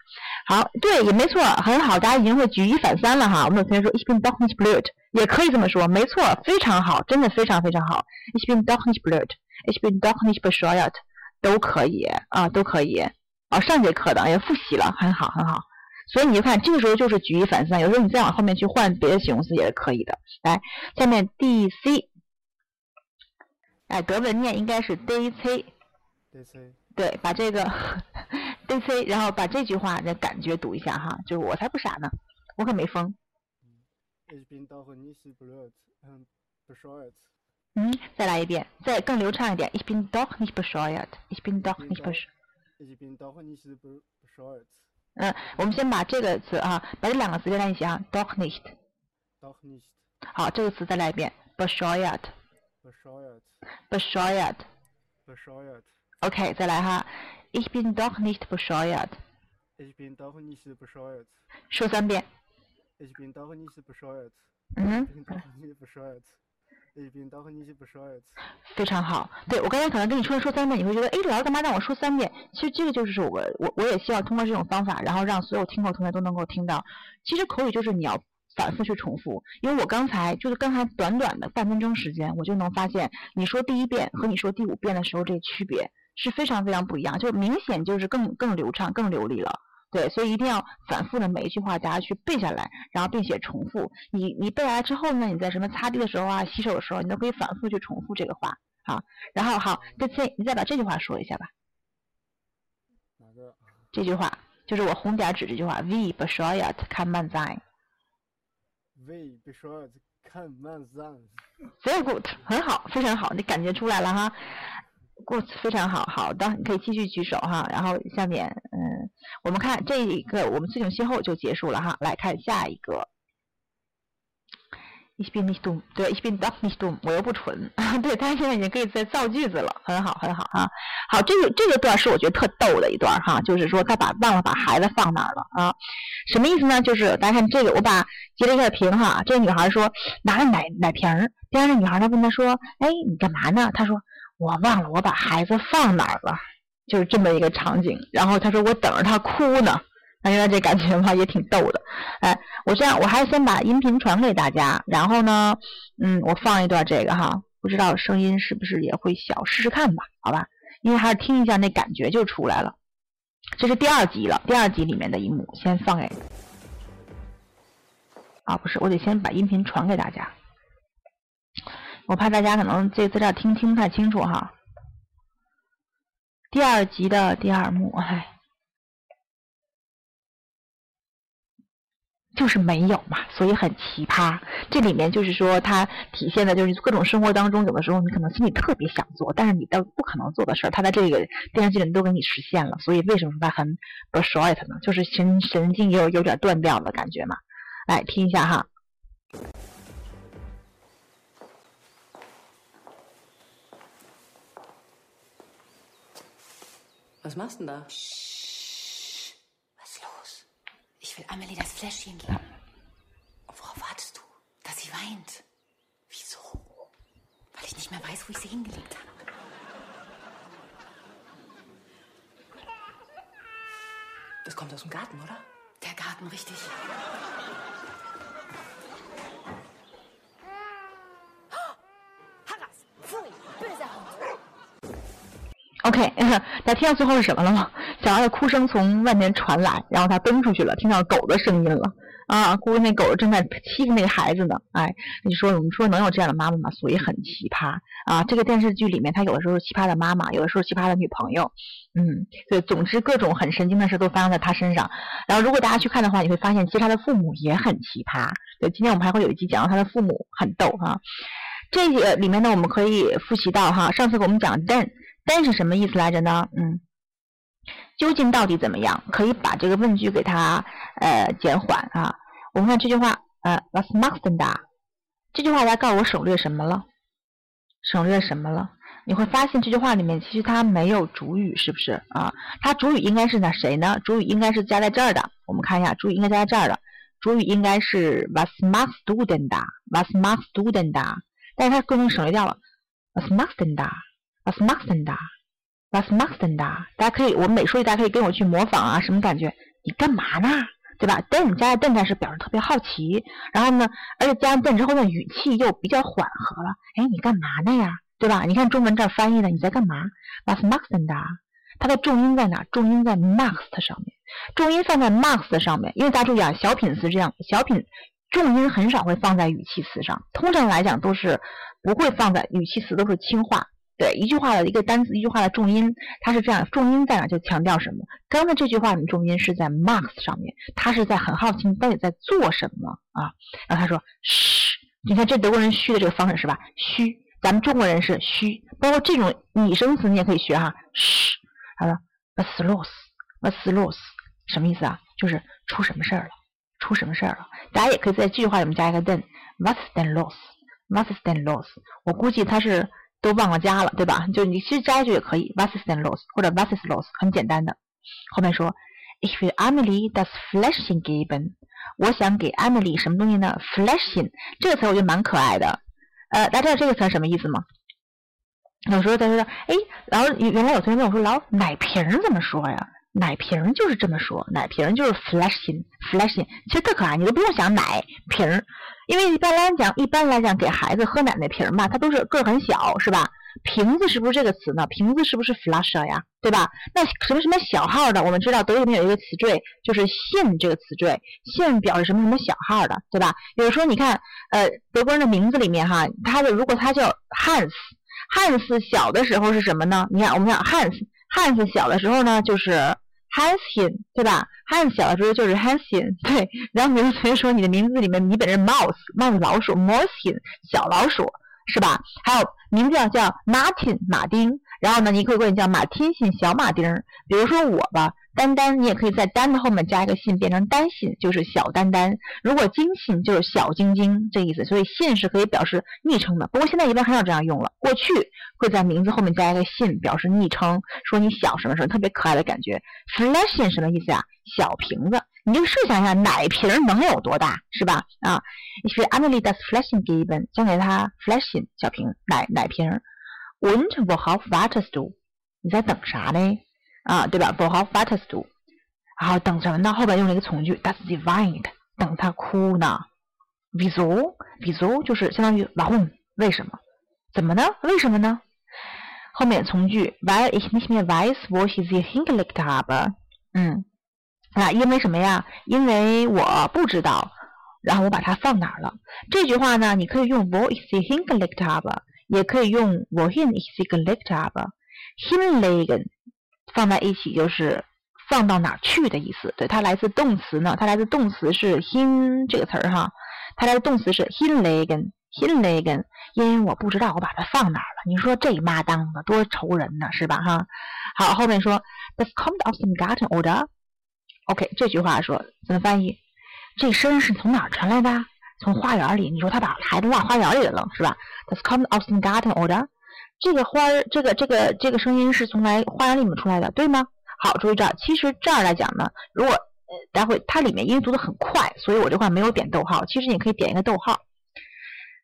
好，对，也没错，很好，大家已经会举一反三了哈。我们有同学说 Ich bin doch nicht blöd，也可以这么说，没错，非常好，真的非常非常好。Ich bin doch nicht blöd，Ich bin doch nicht bescheuert，都可以啊，都可以。哦，上节课的也复习了，很好很好。所以你就看，这个时候就是举一反三，有时候你再往后面去换别的形容词也是可以的。来，下面 D C，哎，德文念应该是 D C，DC 对，把这个 D C，然后把这句话的感觉读一下哈，就是我才不傻呢，我可没疯。Ähm. 嗯，再来一遍，再更流畅一点。Ich bin doch nicht bescheuert，Ich bin doch nicht bescheuert。Ich bin doch nicht be- bescheuert. 嗯，我们先把这个词啊，把这两个词连在一起啊，doch nicht。Doch nicht 好，这个词再来一遍，bescheuert，bescheuert。bescheuert. Bescheuert. OK，再来哈。Ich bin doch nicht bescheuert。Ich bin doch nicht bescheuert。说三遍。Ich bin doch nicht bescheuert。嗯哼，非常好。对我刚才可能跟你说说三遍，你会觉得，哎，老师干嘛让我说三遍？其实这个就是我，我我也希望通过这种方法，然后让所有听口同学都能够听到。其实口语就是你要反复去重复，因为我刚才就是刚才短短的半分钟时间，我就能发现你说第一遍和你说第五遍的时候这区别。是非常非常不一样，就明显就是更更流畅、更流利了。对，所以一定要反复的每一句话大家去背下来，然后并且重复。你你背下来之后呢，你在什么擦地的时候啊、洗手的时候，你都可以反复去重复这个话。好，然后好，再再你再把这句话说一下吧。哪个？这句话就是我红点指这句话，Wie bescheuert kann man sein？Wie beshoyat kann man sein? Very good，很好，非常好，你感觉出来了哈。Good，非常好，好的，你可以继续举手哈。然后下面，嗯，我们看这一个，我们自动先后就结束了哈。来看下一个。Ich bin nicht dumm，对，Ich bin doch nicht dumm，我又不蠢，对，他现在已经可以在造句子了，很好，很好哈。好，这个这个段是我觉得特逗的一段哈，就是说他把忘了把孩子放哪儿了啊？什么意思呢？就是大家看这个，我把截了一下屏哈。这个女孩说拿着奶奶瓶儿，边上那女孩她问她说：“哎，你干嘛呢？”她说：“我忘了我把孩子放哪儿了。”就是这么一个场景。然后他说：“我等着他哭呢。”大家这感觉吧，也挺逗的。哎，我这样，我还是先把音频传给大家，然后呢，嗯，我放一段这个哈，不知道声音是不是也会小，试试看吧，好吧？因为还是听一下那感觉就出来了。这是第二集了，第二集里面的一幕，先放给。啊，不是，我得先把音频传给大家，我怕大家可能这资料听听不太清楚哈。第二集的第二幕，哎。就是没有嘛，所以很奇葩。这里面就是说，它体现的就是各种生活当中，有的时候你可能心里特别想做，但是你都不可能做的事儿，它在这个电视剧里都给你实现了。所以为什么说它很 b s h o r t 呢？就是神神经有有点断掉的感觉嘛。来听一下哈。Was machst du denn da? Was ist los? Ich will Amelie das Fläschchen geben. Und worauf wartest du? Dass sie weint. Wieso? Weil ich nicht mehr weiß, wo ich sie hingelegt habe. Das kommt aus dem Garten, oder? Der Garten, richtig. Harras! Pfui! OK，那听到最后是什么了吗？小孩的哭声从外面传来，然后他奔出去了，听到狗的声音了。啊，估计那狗正在欺负那孩子呢。哎，你说我们说能有这样的妈妈吗？所以很奇葩啊。这个电视剧里面，他有的时候是奇葩的妈妈，有的时候是奇葩的女朋友。嗯，对，总之各种很神经的事都发生在他身上。然后如果大家去看的话，你会发现其实他的父母也很奇葩。对，今天我们还会有一集讲到他的父母很逗哈、这个里面呢，我们可以复习到哈，上次给我们讲 then 但是什么意思来着呢？嗯，究竟到底怎么样？可以把这个问句给它呃减缓啊。我们看这句话，呃，was machst du da？这句话来告诉我省略什么了？省略什么了？你会发现这句话里面其实它没有主语，是不是啊？它主语应该是那谁呢？主语应该是加在这儿的。我们看一下，主语应该加在这儿的。主语应该是 was machst du denn da？was machst du denn da？但是它规定省略掉了，was machst du denn da？was machst du denn da？was machst du denn da？大家可以，我们每说一，大家可以跟我去模仿啊，什么感觉你干嘛呢？对吧？den 加了 then 在是表示特别好奇，然后呢，而且加了 den 之后呢，语气又比较缓和了。哎，你干嘛呢呀？对吧？你看中文这儿翻译的，你在干嘛？Was machst du da？它的重音在哪？重音在 machst 上面，重音放在 Max 的上面。因为大家注意啊，小品词这样，小品重音很少会放在语气词上，通常来讲都是不会放在语气词，都是轻化。对一句话的一个单词，一句话的重音，它是这样，重音在哪就强调什么。刚才这句话的重音是在 marks 上面，他是在很好奇你到底在做什么啊。然后他说嘘，你看这德国人嘘的这个方式是吧？嘘，咱们中国人是嘘，包括这种拟声词你也可以学哈。嘘，他说 what's loss？what's loss？什么意思啊？就是出什么事儿了？出什么事儿了？大家也可以在这句话里面加一个 then，what's then loss？what's then loss？我估计他是。都忘了加了，对吧？就你其实加一句也可以，was ist denn los 或者 was is los，很简单的。后面说，if Emily does flashing given，。我想给 Emily 什么东西呢？Flashing 这个词我觉得蛮可爱的。呃，大家知道这个词什么意思吗？有时候大家说，哎，然后原来有同学问我说，老奶瓶怎么说呀？奶瓶就是这么说，奶瓶就是 Fläschchen，Fläschchen，其实特可爱，你都不用想奶瓶。因为一般来讲，一般来讲给孩子喝奶那瓶嘛，它都是个很小，是吧？瓶子是不是这个词呢？瓶子是不是 flasher 呀？对吧？那什么什么小号的，我们知道德语里面有一个词缀，就是 hin 这个词缀，hin 表示什么什么小号的，对吧？比如说你看，呃，德国人的名字里面哈，他的如果他叫 Hans，Hans 小的时候是什么呢？你看，我们讲 Hans，Hans 小的时候呢，就是。Has him，对吧？Has 小的时候就是 has him，对。然后比如同学说你的名字里面你本身 mouse，帽子老鼠 m o u s e 小老鼠，是吧？还有名字叫 Martin，马丁。然后呢，你可以管你叫马天信，小马丁儿。比如说我吧。丹丹，你也可以在丹的后面加一个信，变成丹信，就是小丹丹。如果金信就是小晶晶，这意思。所以信是可以表示昵称的，不过现在一般很少这样用了。过去会在名字后面加一个信，表示昵称，说你小什么什么，特别可爱的感觉。Flashing 什么意思呀？小瓶子，你就设想一下，奶瓶能有多大，是吧？啊，你是 Emily das Flashin geben，将给他 flashing 小瓶奶奶瓶。Und worauf wartest du？你在等啥呢？啊，对吧？Worauf wartest du？然后等什么呢？后边用了一个从句，Das sie weint，等他哭呢。Wieso？Wieso 就是相当于哇轰为什么？怎么呢？为什么呢？后面从句，Weil ich nicht mehr weiß, wo ich sie hingelegt habe。嗯，啊，因为什么呀？因为我不知道，然后我把它放哪儿了。这句话呢，你可以用 wo ich sie hingelegt habe，也可以用 wohin ich sie gelegt habe。Hinlegen。放在一起就是放到哪儿去的意思。对，它来自动词呢，它来自动词是 hin 这个词儿哈，它来自动词是 hinlegen，hinlegen。因为我不知道我把它放哪儿了，你说这妈当的多愁人呢，是吧哈？好，后面说 the sound of some garden odor，OK，这句话说怎么翻译？这声是从哪儿传来的？从花园里。你说他把孩子落花园里了是吧？the sound of some garden odor。这个花儿，这个这个这个声音是从来花园里面出来的，对吗？好，注意这儿，其实这儿来讲呢，如果呃待会它里面因为读的很快，所以我这块没有点逗号。其实你可以点一个逗号。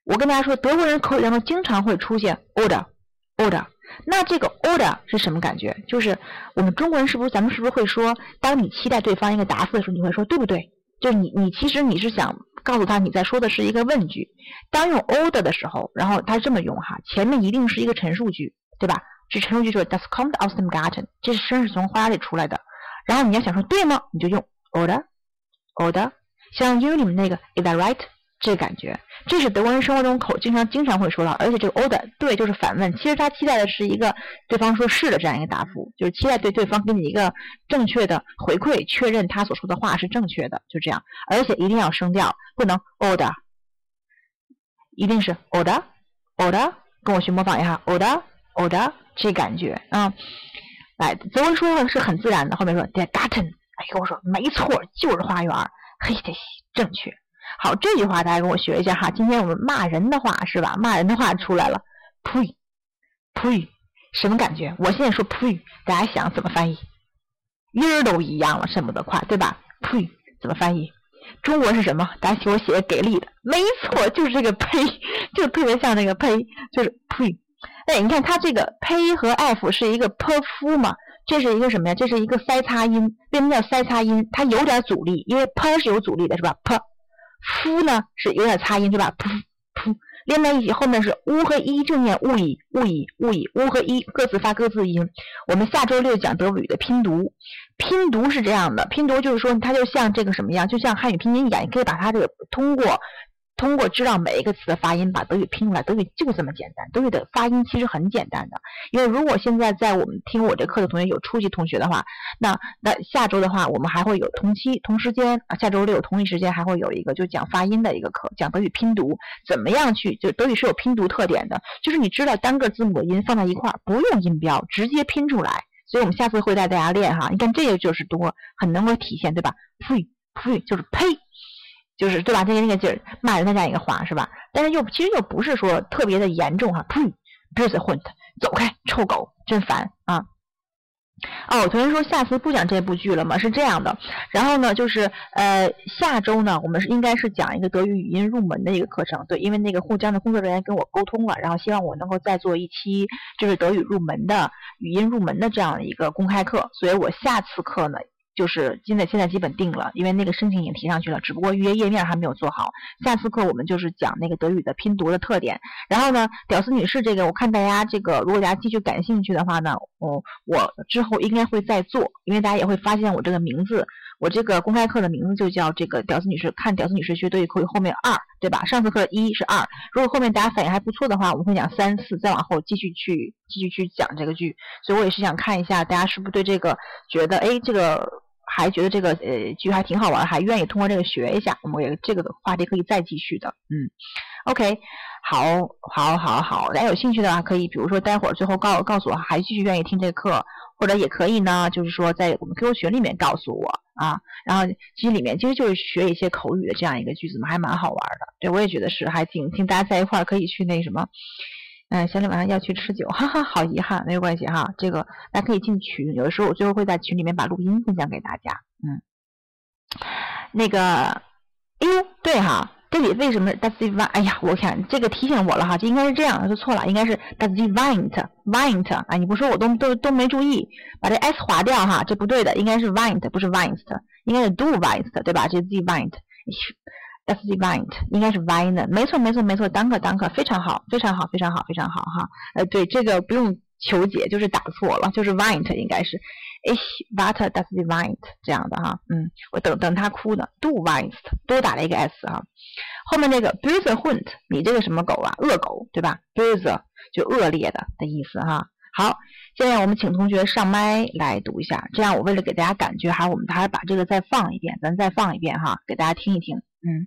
我跟大家说，德国人口语当中经常会出现 order，order。那这个 order 是什么感觉？就是我们中国人是不是咱们是不是会说，当你期待对方一个答复的时候，你会说对不对？就是你你其实你是想。告诉他你在说的是一个问句，当用 order 的时候，然后他这么用哈，前面一定是一个陈述句，对吧？这陈述句说，Does come out of the garden？这是生是从花里出来的。然后你要想说对吗？你就用 order，order，像英语里面那个 Is that right？这感觉，这是德国人生活中口经常经常会说到，而且这个 order 对就是反问，其实他期待的是一个对方说是的这样一个答复，就是期待对对方给你一个正确的回馈，确认他所说的话是正确的，就这样，而且一定要声调，不能 order，一定是 order，order，跟我去模仿一下 order，order，这感觉。啊，来，德文说的是很自然的，后面说 the garden，哎，跟我说没错，就是花园，嘿，正确。好，这句话大家跟我学一下哈。今天我们骂人的话是吧？骂人的话出来了，呸，呸，什么感觉？我现在说呸，大家想怎么翻译？音儿都一样了，什么的快，对吧？呸，怎么翻译？中国是什么？大家给我写给力的。没错，就是这个呸，就特别像那个呸，就是呸。哎，你看它这个呸和 f 是一个 p 夫嘛，这是一个什么呀？这是一个塞擦音。为什么叫塞擦音？它有点阻力，因为 p 是有阻力的，是吧？p 夫呢是有点擦音，对吧噗噗连在一起，后面是乌和一正念 u i u i u i u 和一各自发各自音。我们下周六讲德语的拼读，拼读是这样的，拼读就是说它就像这个什么样，就像汉语拼音一样，你可以把它这个通过。通过知道每一个词的发音，把德语拼出来。德语就这么简单，德语的发音其实很简单的。因为如果现在在我们听我这课的同学有初级同学的话，那那下周的话，我们还会有同期同时间啊，下周六同一时间还会有一个就讲发音的一个课，讲德语拼读，怎么样去就德语是有拼读特点的，就是你知道单个字母的音放在一块儿，不用音标，直接拼出来。所以我们下次会带大家练哈，你看这个就是多，很能够体现，对吧？呸呸，就是呸。就是对吧？这个那个劲儿骂人的这样一个话是吧？但是又其实又不是说特别的严重哈。呸 b i r h u n t 走开，臭狗，真烦啊！哦，我同学说下次不讲这部剧了吗？是这样的。然后呢，就是呃，下周呢，我们是应该是讲一个德语语音入门的一个课程。对，因为那个沪江的工作人员跟我沟通了，然后希望我能够再做一期就是德语入门的语音入门的这样的一个公开课。所以我下次课呢。就是现在，现在基本定了，因为那个申请已经提上去了，只不过预约页面还没有做好。下次课我们就是讲那个德语的拼读的特点。然后呢，屌丝女士这个，我看大家这个，如果大家继续感兴趣的话呢，我我之后应该会再做，因为大家也会发现我这个名字，我这个公开课的名字就叫这个屌丝女士看屌丝女士学德语口语后面二，对吧？上次课一是二，如果后面大家反应还不错的话，我们会讲三四，再往后继续去继续去讲这个剧。所以我也是想看一下大家是不是对这个觉得，哎，这个。还觉得这个呃剧还挺好玩，还愿意通过这个学一下，我们也这个话题可以再继续的，嗯，OK，好，好，好，好，大家有兴趣的话可以，比如说待会儿最后告告诉我还继续愿意听这课，或者也可以呢，就是说在我们 QQ 群里面告诉我啊，然后其实里面其实就是学一些口语的这样一个句子嘛，还蛮好玩的，对我也觉得是还挺挺大家在一块儿可以去那什么。嗯，小李晚上要去吃酒，哈哈，好遗憾，没有关系哈。这个大家可以进群，有的时候我最后会在群里面把录音分享给大家。嗯，那个，哎呦，对哈，这里为什么 does he want？哎呀，我看这个提醒我了哈，这应该是这样，说错了，应该是 does he want？want？啊，你不说我都都都没注意，把这 s 划掉哈，这不对的，应该是 want，不是 wants，应该是 do want，对吧？这 the want。That's the want，应该是 wine，没错没错没错，dunk dunk，非常好非常好非常好非常好哈，呃对这个不用求解，就是打错了，就是 want 应该是，ich warte das the want 这样的哈，嗯，我等等他哭呢，du weinst 多打了一个 s 哈，后面那个 böse Hund，你这个什么狗啊，恶狗对吧？böse 就恶劣的的意思哈。好，现在我们请同学上麦来读一下，这样我为了给大家感觉，还我们还把这个再放一遍，咱再放一遍哈，给大家听一听，嗯。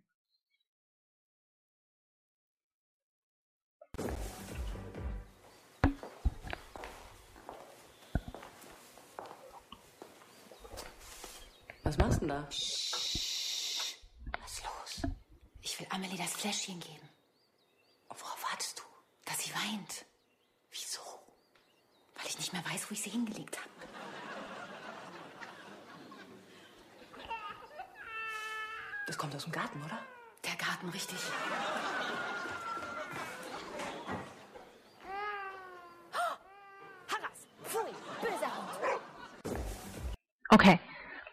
Was machst du denn da? Psst. Was ist los? Ich will Amelie das Fläschchen geben. Und worauf wartest du? Dass sie weint. Wieso? Weil ich nicht mehr weiß, wo ich sie hingelegt habe. Das kommt aus dem Garten, oder? Der Garten, richtig.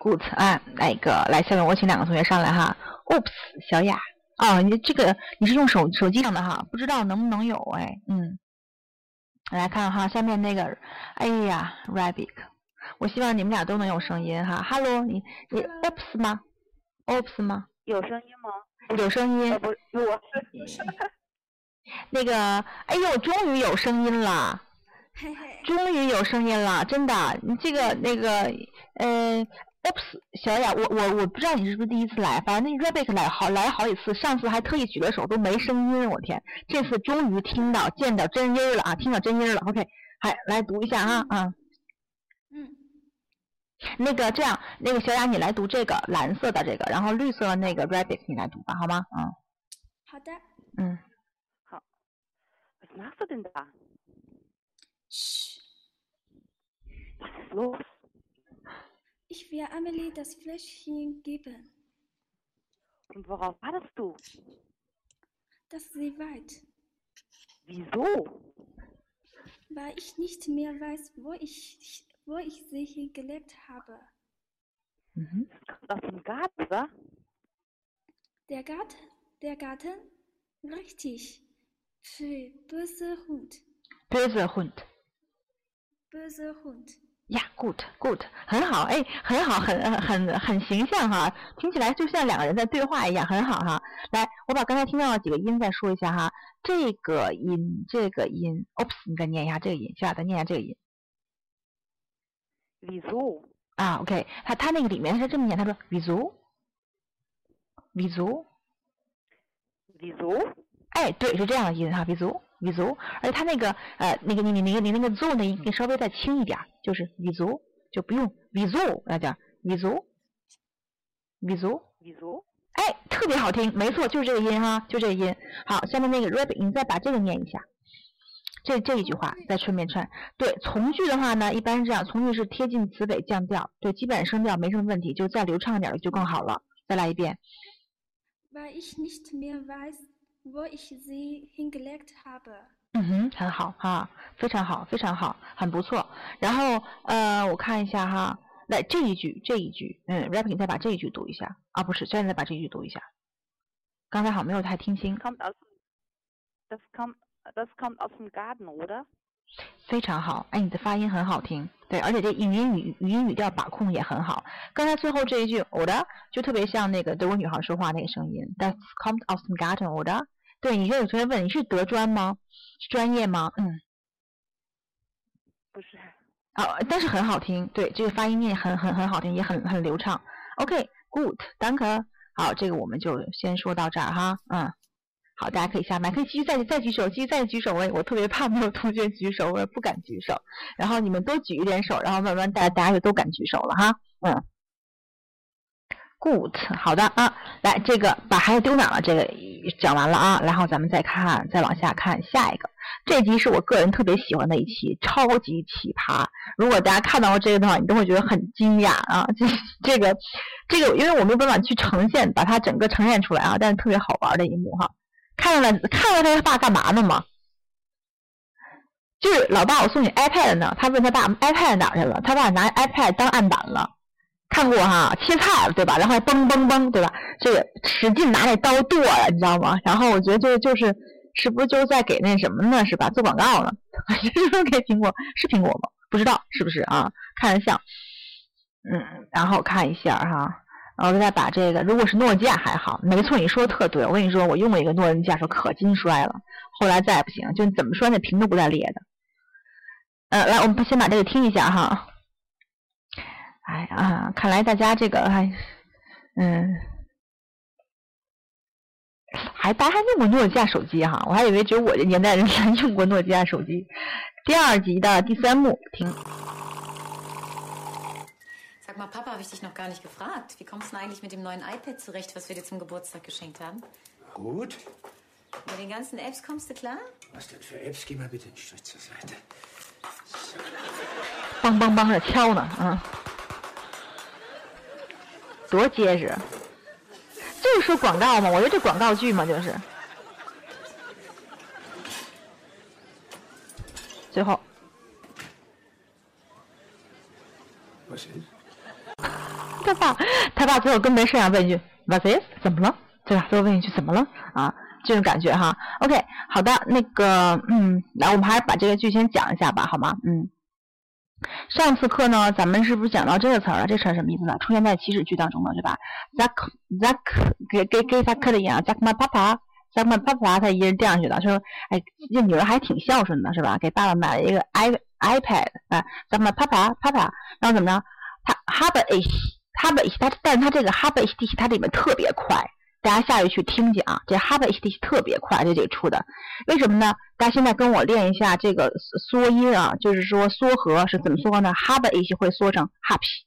OK，Good 啊，那个来，下面我请两个同学上来哈。Oops，小雅，哦，你这个你是用手手机上的哈，不知道能不能有哎，嗯，来看哈，下面那个，哎呀，Rabbit，我希望你们俩都能有声音哈。Hello，你你 Oops 吗？Oops 吗？有声音吗？有声音。不，我是。那个，哎呦，终于有声音了。终于有声音了，真的，你这个那个，呃，Oops，小雅，我我我不知道你是不是第一次来，反正那 Rebecca 来好来好几次，上次还特意举了手都没声音，我天，这次终于听到见到真音了啊，听到真音了，OK，还来读一下哈啊，嗯，那个这样，那个小雅你来读这个蓝色的这个，然后绿色那个 Rebecca 你来读吧，好吗？嗯，好的，嗯，好，Was machst du denn da? Ich will Amelie das Fläschchen geben, Und worauf wartest du? dass sie weint, Wieso? weil ich nicht mehr weiß, wo ich wo ich sie hingelegt habe. 嗯哼，Kommt aus dem Garten, oder? Der Garten, der Garten? Richtig. Pfui, böser Hund, böse Hund。böser Hund. 呀，good good，很好，哎，很好，很很很形象哈，听起来就像两个人在对话一样，很好哈。来，我把刚才听到的几个音再说一下哈。这个音，这个音，oops，你再念一下这个音，小雅再念一下这个音 Wieso? 啊。OK，他他那个里面他是这么念，他说 wieso，wieso，Wieso? 哎，对，是这样的音哈，wieso wieso，而且他那个呃那个你你你那个你那个 zo 的音可以稍微再轻一点，就是 wieso，就不用 wieso 来讲。Wieso? 哎，特别好听，没错，就是这个音哈，就这个音。好，下面那个 rabbit，你再把这个念一下，这这一句话再顺便串。对，从句的话呢，一般是这样，从句是贴近词尾降调，对，基本声调没什么问题，就再流畅一点的就更好了。再来一遍，Weil ich nicht mehr weiß, wo ich sie hingelegt habe. 嗯哼，很好哈，非常好，非常好，很不错。然后呃，我看一下哈，来这一句，这一句，嗯你再把这一句读一下啊，不是，现在再把这一句读一下。刚才好像没有太听清。Kommt aus, das, kommt, das kommt aus dem Garten, oder? 非常好，哎，你的发音很好听，对，而且这语音语语音语调把控也很好。刚才最后这一句 oder 就特别像那个德国女孩说话那个声音，Das kommt aus dem garden，oder？对，你就有同学问你是德专吗？是专业吗？嗯，不是。啊、但是很好听，对，这个发音念很很很好听，也很很流畅。OK，good，thank。好，这个我们就先说到这儿哈，嗯。好，大家可以下麦，可以继续再再举手，继续再举手。我也我特别怕没有同学举手，我也不敢举手。然后你们多举一点手，然后慢慢大家大家就都敢举手了哈。嗯，good，好的啊，来这个把孩子丢哪了？这个讲完了啊，然后咱们再看，再往下看下一个。这集是我个人特别喜欢的一期，超级奇葩。如果大家看到这个的话，你都会觉得很惊讶啊。这 这个这个，因为我没有办法去呈现，把它整个呈现出来啊，但是特别好玩的一幕哈。看到了，看到他爸干嘛呢吗？就是老爸，我送你 iPad 呢。他问他爸 iPad 哪去了？他爸拿 iPad 当案板了。看过哈，切菜了对吧？然后嘣嘣嘣对吧？这个使劲拿那刀剁呀，你知道吗？然后我觉得就就是是不是就在给那什么呢？是吧？做广告呢？是不是给苹果？是苹果吗？不知道是不是啊？看着像。嗯，然后看一下哈。然后再把这个，如果是诺基亚还好，没错，你说的特对。我跟你说，我用过一个诺基亚，说可经摔了，后来再也不行，就怎么摔那屏都不带裂的。呃，来，我们先把这个听一下哈。哎呀，看来大家这个还，嗯，还大家还用过诺基亚手机哈？我还以为只有我这年代人才用过诺基亚手机。第二集的第三幕，听。 Sag mal, Papa, habe ich dich noch gar nicht gefragt. Wie kommst du denn eigentlich mit dem neuen iPad zurecht, was wir dir zum Geburtstag geschenkt haben? Gut. Mit den ganzen Apps kommst du klar? Was denn für Apps? Geh mal bitte einen Schritt zur Seite. 梆梆梆的敲呢，嗯， 多结实！就是说广告嘛，我觉得这广告剧嘛，就是。最后，Was ist? 他爸，他爸最后跟没事啊问一句 “What is？怎么了？”对吧？最后问一句“怎么了？”啊，这种感觉哈。OK，好的，那个，嗯，来，我们还是把这个剧先讲一下吧，好吗？嗯。上次课呢，咱们是不是讲到这个词儿了？这词儿什么意思呢？出现在祈使句当中了，对吧？Zack Zack 给给给他克的音啊，Zack my papa，Zack my papa，他一人垫上去了，说，哎，这女儿还挺孝顺的，是吧？给爸爸买了一个 i iPad 啊，Zack my papa，papa，然后怎么着？他 h a b i t h a b i t 他但是他这个 h a b i t 它里面特别快，大家下去去听去啊，这 habe ich dich 特别快，这这个出的，为什么呢？大家现在跟我练一下这个缩音啊，就是说缩合是怎么缩呢？habe ich 会缩成 happy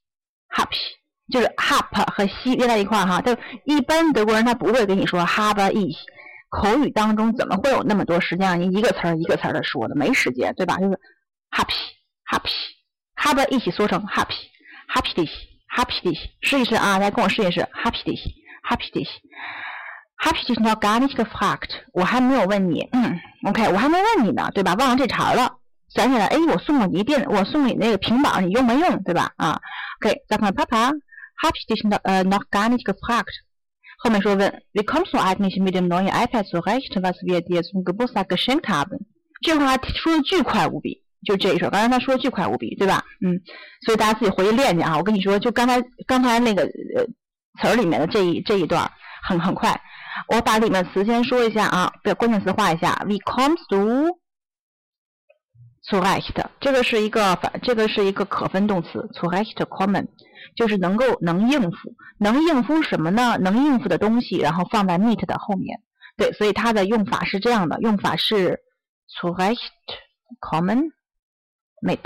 happy，就是 hap 和西连在一块儿哈，但一般德国人他不会跟你说 habe ich，口语当中怎么会有那么多时间让您一个词儿一个词儿的说的？没时间，对吧？就是 happy happy habe ich 缩成 happy happy dich happy dich，试一试啊，大家跟我试一试 happy happy dich。Happy dich noch gar nicht gefragt，我还没有问你，嗯，OK，我还没问你呢，对吧？忘了这茬儿了。想起来，哎，我送了你电，我送你那个平板，你用没用，对吧？啊，OK，再看 Papa。Hab ich dich noch, äh, noch gar nicht gefragt. 后面说问，Wie kommst du eigentlich mit dem neuen iPad zurecht, was wir dir zum Geburtstag geschenkt haben？这话说的巨快无比，就这一首，刚才他说的巨快无比，对吧？嗯，所以大家自己回去练去啊。我跟你说，就刚才刚才那个呃词儿里面的这一这一段很很快。我把里面词先说一下啊，把关键词画一下。Wie kommst du zurecht？这个是一个反，这个是一个可分动词，zurecht common，。就是能够能应付，能应付什么呢？能应付的东西，然后放在 meet 的后面。对，所以它的用法是这样的，用法是 zurecht common meet。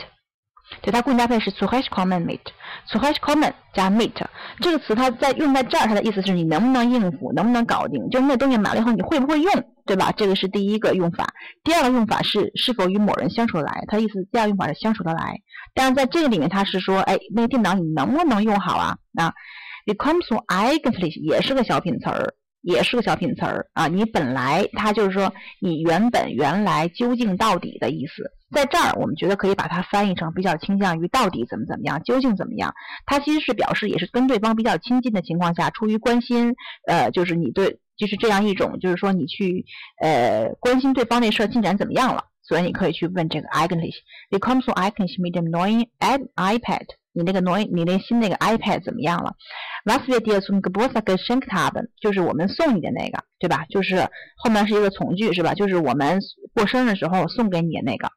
对，它固定搭配是 zurecht kommen meet，zurecht kommen 加 meet 这个词，它在用在这儿，它的意思是你能不能应付，能不能搞定，就那东西买了以后你会不会用，对吧？这个是第一个用法。第二个用法是是否与某人相处得来，它意思第二个用法是相处得来。但是在这个里面，它是说，哎，那个电脑你能不能用好啊？啊，become so eigentlich 也是个小品词儿，也是个小品词儿啊。你本来它就是说你原本原来究竟到底的意思，在这儿我们觉得可以把它翻译成比较倾向于到底怎么怎么样，究竟怎么样。它其实是表示也是跟对方比较亲近的情况下，出于关心，呃，就是你对，就是这样一种，就是说你去呃关心对方那事儿进展怎么样了。所以你可以去问这个 eigentlich，become so eigentlich mit dem neuen iPad，你那个 neuen，你那新那个 iPad 怎么样了？Was wir dir zum Geburtstag geschenkt haben，就是我们送你的那个，对吧？就是后面是一个从句，是吧？就是我们过生日的时候送给你的那个。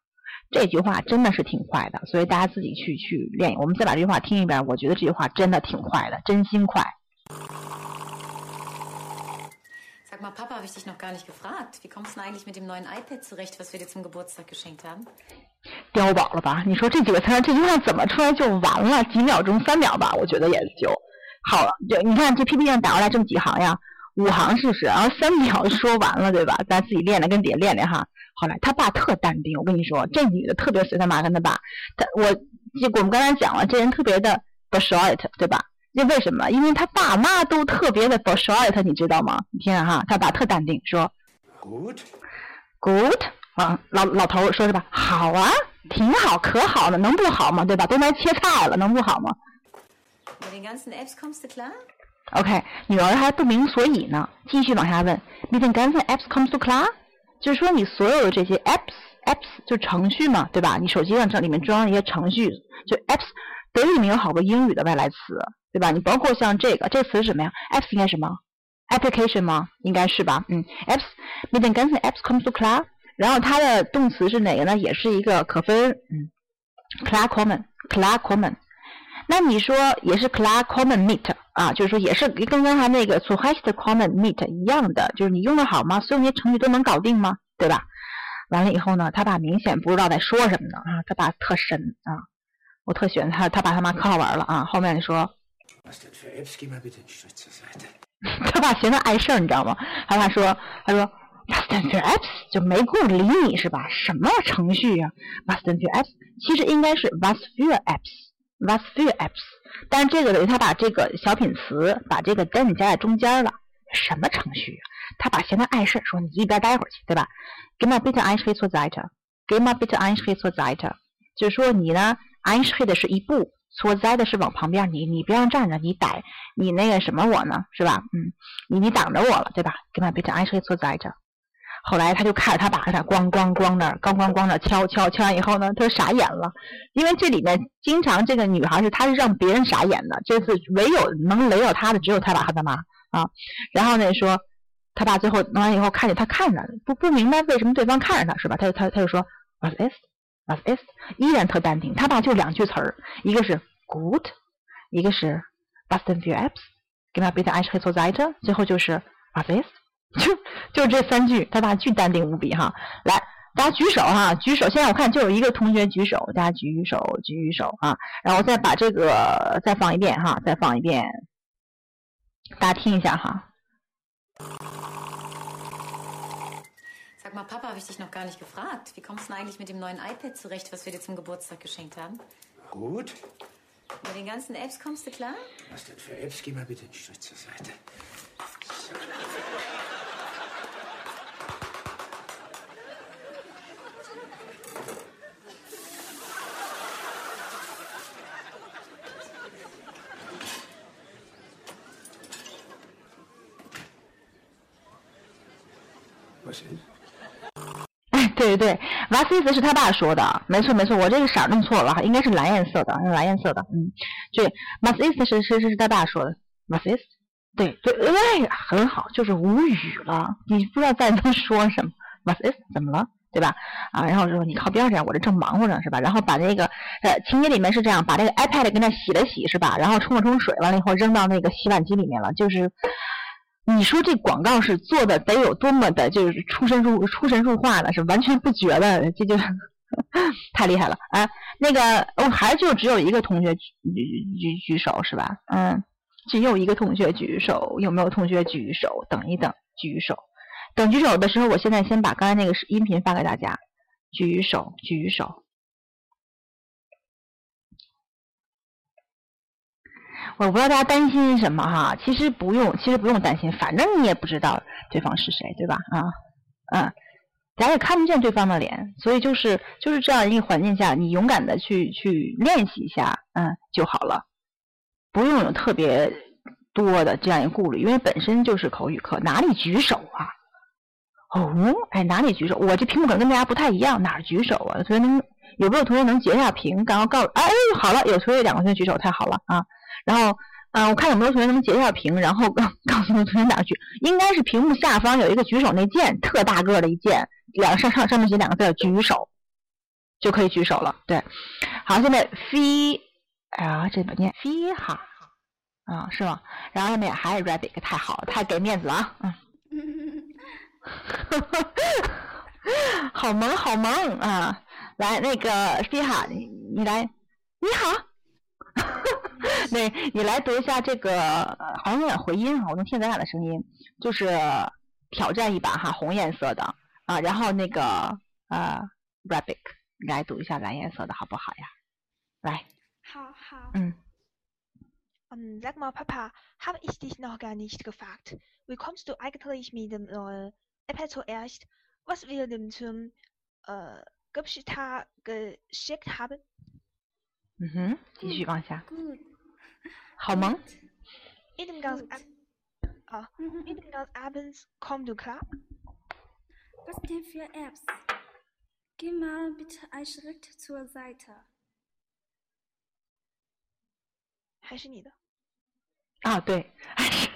这句话真的是挺快的，所以大家自己去去练。我们再把这句话听一遍，我觉得这句话真的挺快的，真心快。Sag mal, Papa, habe ich dich noch gar nicht gefragt. Wie kommst du denn eigentlich mit dem neuen iPad zurecht, was wir dir zum Geburtstag geschenkt haben? 碉堡了吧？你说这几个词，这句话怎么出来就完了？几秒钟、三秒吧，我觉得也就好了。就你看这 PPT 上打过来这么几行呀，五行是不是？然后三秒说完了，对吧？咱自己练练，跟底下练练哈。后来他爸特淡定，我跟你说，这女的特别随他妈跟他爸。他我就我们刚才讲了，这人特别的 b s h o r t 对吧？这为什么？因为他爸妈都特别的 b s h o r t 你知道吗？你听哈，他爸特淡定，说 Good，Good 啊，老老头说是吧？好啊，挺好，可好了，能不好吗？对吧？都来切菜了，能不好吗？OK，女儿还不明所以呢，继续往下问：Mit den ganzen Apps kommst du klar？就是说你所有的这些 apps，apps 就程序嘛，对吧？你手机上这里面装了一些程序，就 apps。德语里面有好多英语的外来词，对吧？你包括像这个，这个词是什么呀？apps 应该什么？application 吗？应该是吧？嗯，apps mit den ganzen apps kommst du klar？然后它的动词是哪个呢？也是一个可分，嗯，klar kommen，klar kommen。那你说也是 klar common meet 啊？就是说也是跟刚才那个 zu h e i t common meet 一样的，就是你用的好吗？所有那些程序都能搞定吗？对吧？完了以后呢，他爸明显不知道在说什么呢啊，他爸特神啊。我特喜欢他，他爸他妈可好玩了啊！后面你说，他爸嫌他碍事儿，你知道吗？他爸说，他说 für apps 就没空理你是吧？什么程序呀 für apps 其实应该是 Was für was few apps，但这个他把这个小品词把这个 then 加在中间了，什么程序？他把嫌他碍事说你一边待会儿去，对吧？Give me a bit of ice cream for that. Give me a bit of ice cream for that. 就是说你呢，ice cream 是一步，for that 是往旁边，你你边上站着，你逮你那个什么我呢，是吧？嗯，你你挡着我了，对吧？Give me a bit of ice cream for that. 后来他就看着他爸在那咣咣咣那，咣咣咣那敲敲敲完以后呢，他就傻眼了，因为这里面经常这个女孩是她是让别人傻眼的，这次唯有能雷到他的只有他爸和他妈啊。然后呢说他爸最后弄完以后看见他看着不不明白为什么对方看着他是吧？他就他他就说 What is？Was ist？依然特淡定。他爸就两句词儿，一个是 good，一个是 Was denn für apps？Gib mir bitte eine Seite。最后就是 Was ist？就就这三句，他爸巨淡定无比哈。来，大家举手哈，举手。现在我看就有一个同学举手，大家举手举手啊。然后再把这个再放一遍哈，再放一遍，大家听一下哈。Sag mal, Papa, habe ich dich noch gar nicht gefragt. Wie kommst du denn eigentlich mit dem neuen iPad zurecht, was wir dir zum Geburtstag geschenkt haben? Gut. Mit den ganzen Apps kommst du klar? Was denn für Apps? Geh mal bitte einen Schritt zur Seite. So. Was ist? 对对对，was 是他爸说的，没错没错，我这个色弄错了，应该是蓝颜色的，蓝颜色的，嗯，对，was 是是是是他爸说的，was 对对，哎，很好，就是无语了，你不知道在那说什么，was 怎么了，对吧？啊，然后说你靠边站，我这正忙活着，是吧？然后把那个呃情节里面是这样，把这个 iPad 跟那洗了洗，是吧？然后冲了冲水，完了以后扔到那个洗碗机里面了，就是。你说这广告是做的得有多么的，就是出神入出神入化了，是完全不觉得，这就 太厉害了啊！那个，哦，还就只有一个同学举举举举手是吧？嗯，只有一个同学举手，有没有同学举手？等一等，举手。等举手的时候，我现在先把刚才那个音频发给大家。举手，举手。我不知道大家担心什么哈，其实不用，其实不用担心，反正你也不知道对方是谁，对吧？啊，嗯，咱也看不见对方的脸，所以就是就是这样一个环境下，你勇敢的去去练习一下，嗯，就好了，不用有特别多的这样一个顾虑，因为本身就是口语课，哪里举手啊？哦，哎，哪里举手？我这屏幕可能跟大家不太一样，哪儿举手啊？同学能有没有同学能截下屏，然后告诉？哎，好了，有同学两个同学举手，太好了啊！然后，嗯，我看有没有同学能截一下屏，然后告 告诉同学哪去？应该是屏幕下方有一个举手那键，特大个的一键，两上上上面写两个字“举手”，就可以举手了。对，好，现在飞，哎呀，这怎么念？飞哈，啊，是吗？然后下面还是 rabbit，太好了，太给面子了啊，嗯，好萌，好萌啊！来，那个飞哈，你你来，你好。对你来读一下这个，好像有点回音哈，我能听咱俩的声音，就是挑战一把哈，红颜色的啊，然后那个呃，rabbit，来读一下蓝颜色的好不好呀？来，好好。嗯。Ähm, sag mal, Papa, habe ich dich noch gar nicht gefragt. Wie kommst du eigentlich mit dem neuen iPad zuerst? Was wir dem zum äh, Geburtstag geschickt haben? 嗯哼，继续好萌。Eben ganz ab ah, eben ganz abends komm du klar? Was denn für Apps? Geh mal bitte einen Schritt zur Seite. 还是你的？啊，对，还是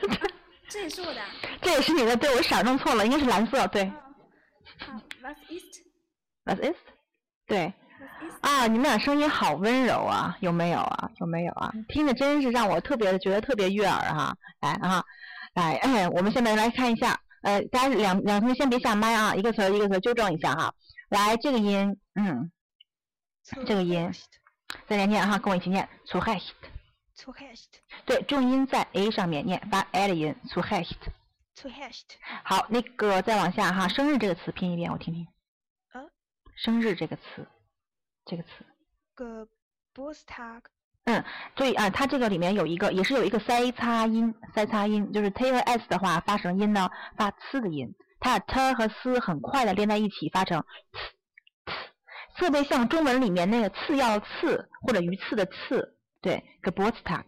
这也是我的。这也是你的，对我色弄错了，应该是蓝色，对。好，Was ist? Was ist? 对。啊，你们俩声音好温柔啊，有没有啊？有没有啊？听着真是让我特别觉得特别悦耳哈。来啊，来，哎，我们下面来看一下，呃，大家两两同学先别下麦啊，一个词一个词纠正一下哈。来，这个音，嗯，这个音，再来念哈，跟我一起念 t o h e s t t o h e s t 对，重音在 a 上面念，发 a 的音 t o h e s t t o h e s t 好，那个再往下哈，生日这个词拼一遍，我听听。啊。生日这个词。这个词。嗯，对啊，它这个里面有一个，也是有一个塞擦音，塞擦音，就是 t 和 s 的话发成音呢，发呲的音，它 t 和 s 很快的连在一起发成呲特别像中文里面那个次要次或者鱼刺的刺，对，Geburtstag。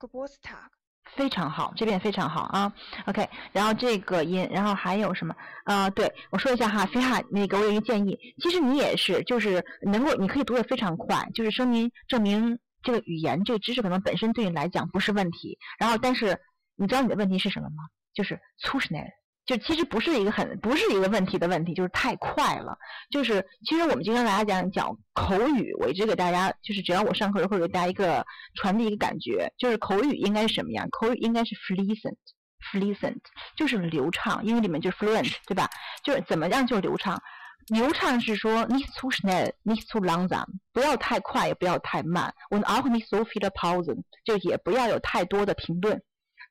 Geburtstag。非常好，这边非常好啊。OK，然后这个音，然后还有什么？啊，对我说一下哈，菲哈，那个我有一个建议，其实你也是，就是能够，你可以读的非常快，就是说明证明这个语言这个知识可能本身对你来讲不是问题。然后，但是你知道你的问题是什么吗？就是粗实耐。就其实不是一个很不是一个问题的问题，就是太快了。就是其实我们经常大家讲讲口语，我一直给大家就是只要我上课都会给大家一个传递一个感觉，就是口语应该是什么样？口语应该是 fluent，fluent 就是流畅，英语里面就是 fluent，对吧？就是怎么样就是流畅？流畅是说 nicht zu schnell，nicht zu langsam，不要太快，也不要太慢。Und auch nicht so viele Pausen，就也不要有太多的停顿。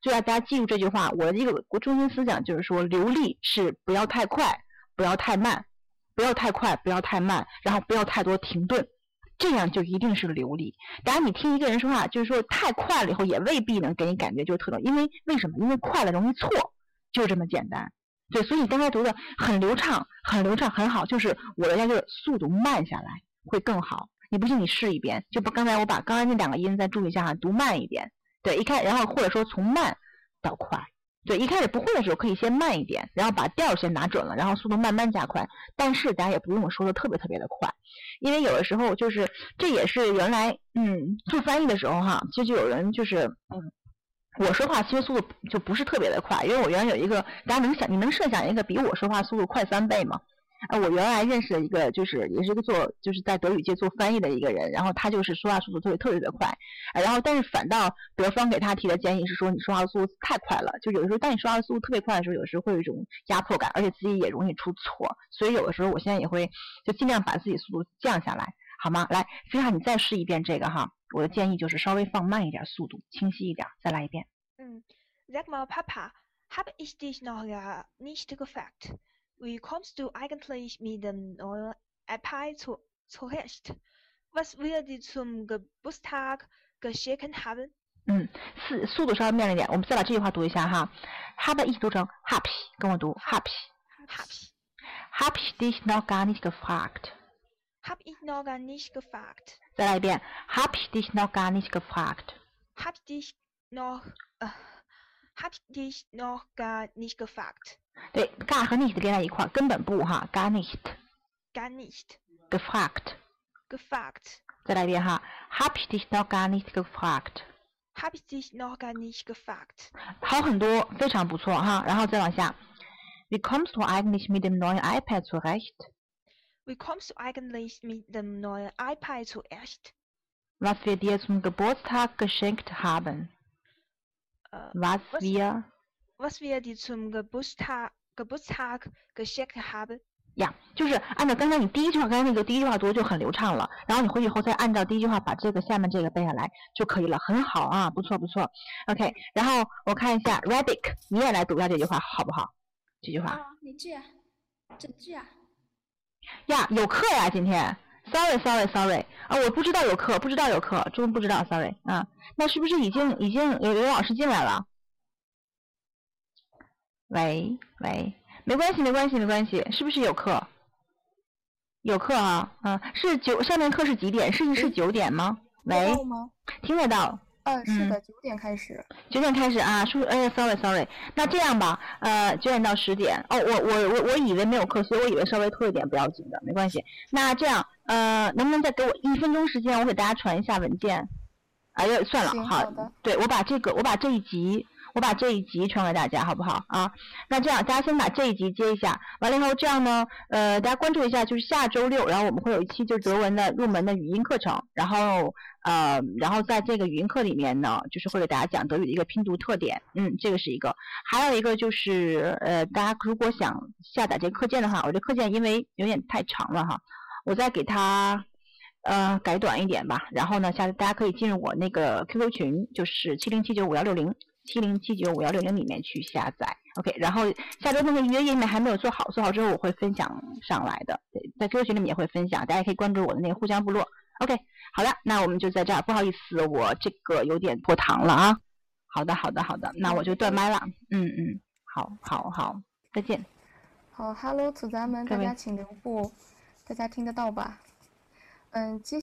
就要大家记住这句话，我的一个中心思想就是说，流利是不要太快，不要太慢，不要太快，不要太慢，然后不要太多停顿，这样就一定是流利。当然，你听一个人说话，就是说太快了以后，也未必能给你感觉就特别，因为为什么？因为快了容易错，就这么简单。对，所以你刚才读的很流畅，很流畅，很好。就是我的要求速度慢下来会更好。你不信你试一遍，就把刚才我把刚才那两个音再注意一下哈，读慢一点。对，一开，然后或者说从慢到快，对，一开始不会的时候可以先慢一点，然后把调儿先拿准了，然后速度慢慢加快。但是大家也不用说的特别特别的快，因为有的时候就是这也是原来嗯做翻译的时候哈，就就有人就是嗯。我说话其实速度就不是特别的快，因为我原来有一个，大家能想，你能设想一个比我说话速度快三倍吗？啊，我原来认识的一个，就是也是一个做，就是在德语界做翻译的一个人，然后他就是说话速度特别特别的快，然后但是反倒德方给他提的建议是说，你说话速度太快了，就有的时候当你说话速度特别快的时候，有时候会有一种压迫感，而且自己也容易出错，所以有的时候我现在也会就尽量把自己速度降下来，好吗？来，菲亚，你再试一遍这个哈，我的建议就是稍微放慢一点速度，清晰一点，再来一遍。嗯，Sag mal Papa, habe ich dich noch gar nicht gefragt? Wie kommst du eigentlich mit dem neuen iPad zu, zurecht? Was wir dir zum Geburtstag geschenkt haben? 嗯，速速度稍微慢了一点，我们再把这句话读一下哈。Habe ich 读成 happy，跟我读 happy。 Happy. Habe ich dich noch gar nicht gefragt? Hab ich noch gar nicht gefragt? 再来一遍，Habe ich dich noch gar nicht gefragt? Hab ich dich noch, äh, hab ich dich noch gar nicht gefragt? 对，gar 和 nicht 连在一块儿，根本不哈，gar nicht Gar nicht gefragt。 gefragt. 再来一遍哈，Habe ich dich noch gar nicht gefragt？ Hab ich dich noch gar nicht gefragt? 好很多，非常不错哈。然后再往下，Wie kommst du eigentlich mit dem neuen iPad zurecht? Wie kommst du eigentlich mit dem neuen iPad zurecht? Was wir dir zum Geburtstag geschenkt haben? Äh, Was was- wir was wir die zum Geburtstag, Geburtstag geschenkt haben? 呀就是按照刚才你第一句话，刚才那个第一句话读就很流畅了。然后你回去以后再按照第一句话把这个下面这个背下来就可以了，很好啊，不错不错。OK，然后我看一下 Rabbit，你也来读一下这句话好不好？这句话啊，你这样，这句啊，呀，有课呀，今天。Sorry Sorry Sorry 啊，我不知道有课，不知道有课，真不知道 Sorry 啊。那是不是已经已经有有老师进来了？喂喂，没关系没关系没关系，是不是有课？有课啊，啊，是九上面课是几点？是是九点吗？喂，听得到。嗯，是嗯的，九点开始。九点开始啊，叔叔，哎，sorry sorry，那这样吧，呃，九点到十点，哦，我我我我以为没有课，所以我以为稍微拖一点不要紧的，没关系。那这样，呃，能不能再给我一分钟时间，我给大家传一下文件？哎呀，算了，好好，对我把这个，我把这一集，我把这一集传给大家，好不好？啊？那这样，大家先把这一集接一下，完了以后，这样呢，呃，大家关注一下，就是下周六，然后我们会有一期就是德文的入门的语音课程，然后呃，然后在这个语音课里面呢，就是会给大家讲德语的一个拼读特点，嗯，这个是一个，还有一个就是呃，大家如果想下载这个课件的话，我这课件因为有点太长了哈，我再给它呃改短一点吧，然后呢，下次大家可以进入我那个 QQ 群，就是七零七九五幺六零。七零七九五幺六零里面去下载，OK，然后下周那个预约页面还没有做好，做好之后我会分享上来的，在 QQ 群里面也会分享，大家可以关注我的那个互相部落，OK，好了，那我们就在这儿，不好意思，我这个有点拖堂了啊，好的，好的，好的，那我就断麦了，嗯嗯，好，好，好，再见。好，Hello，组咱们，大家请留步，大家听得到吧？嗯，接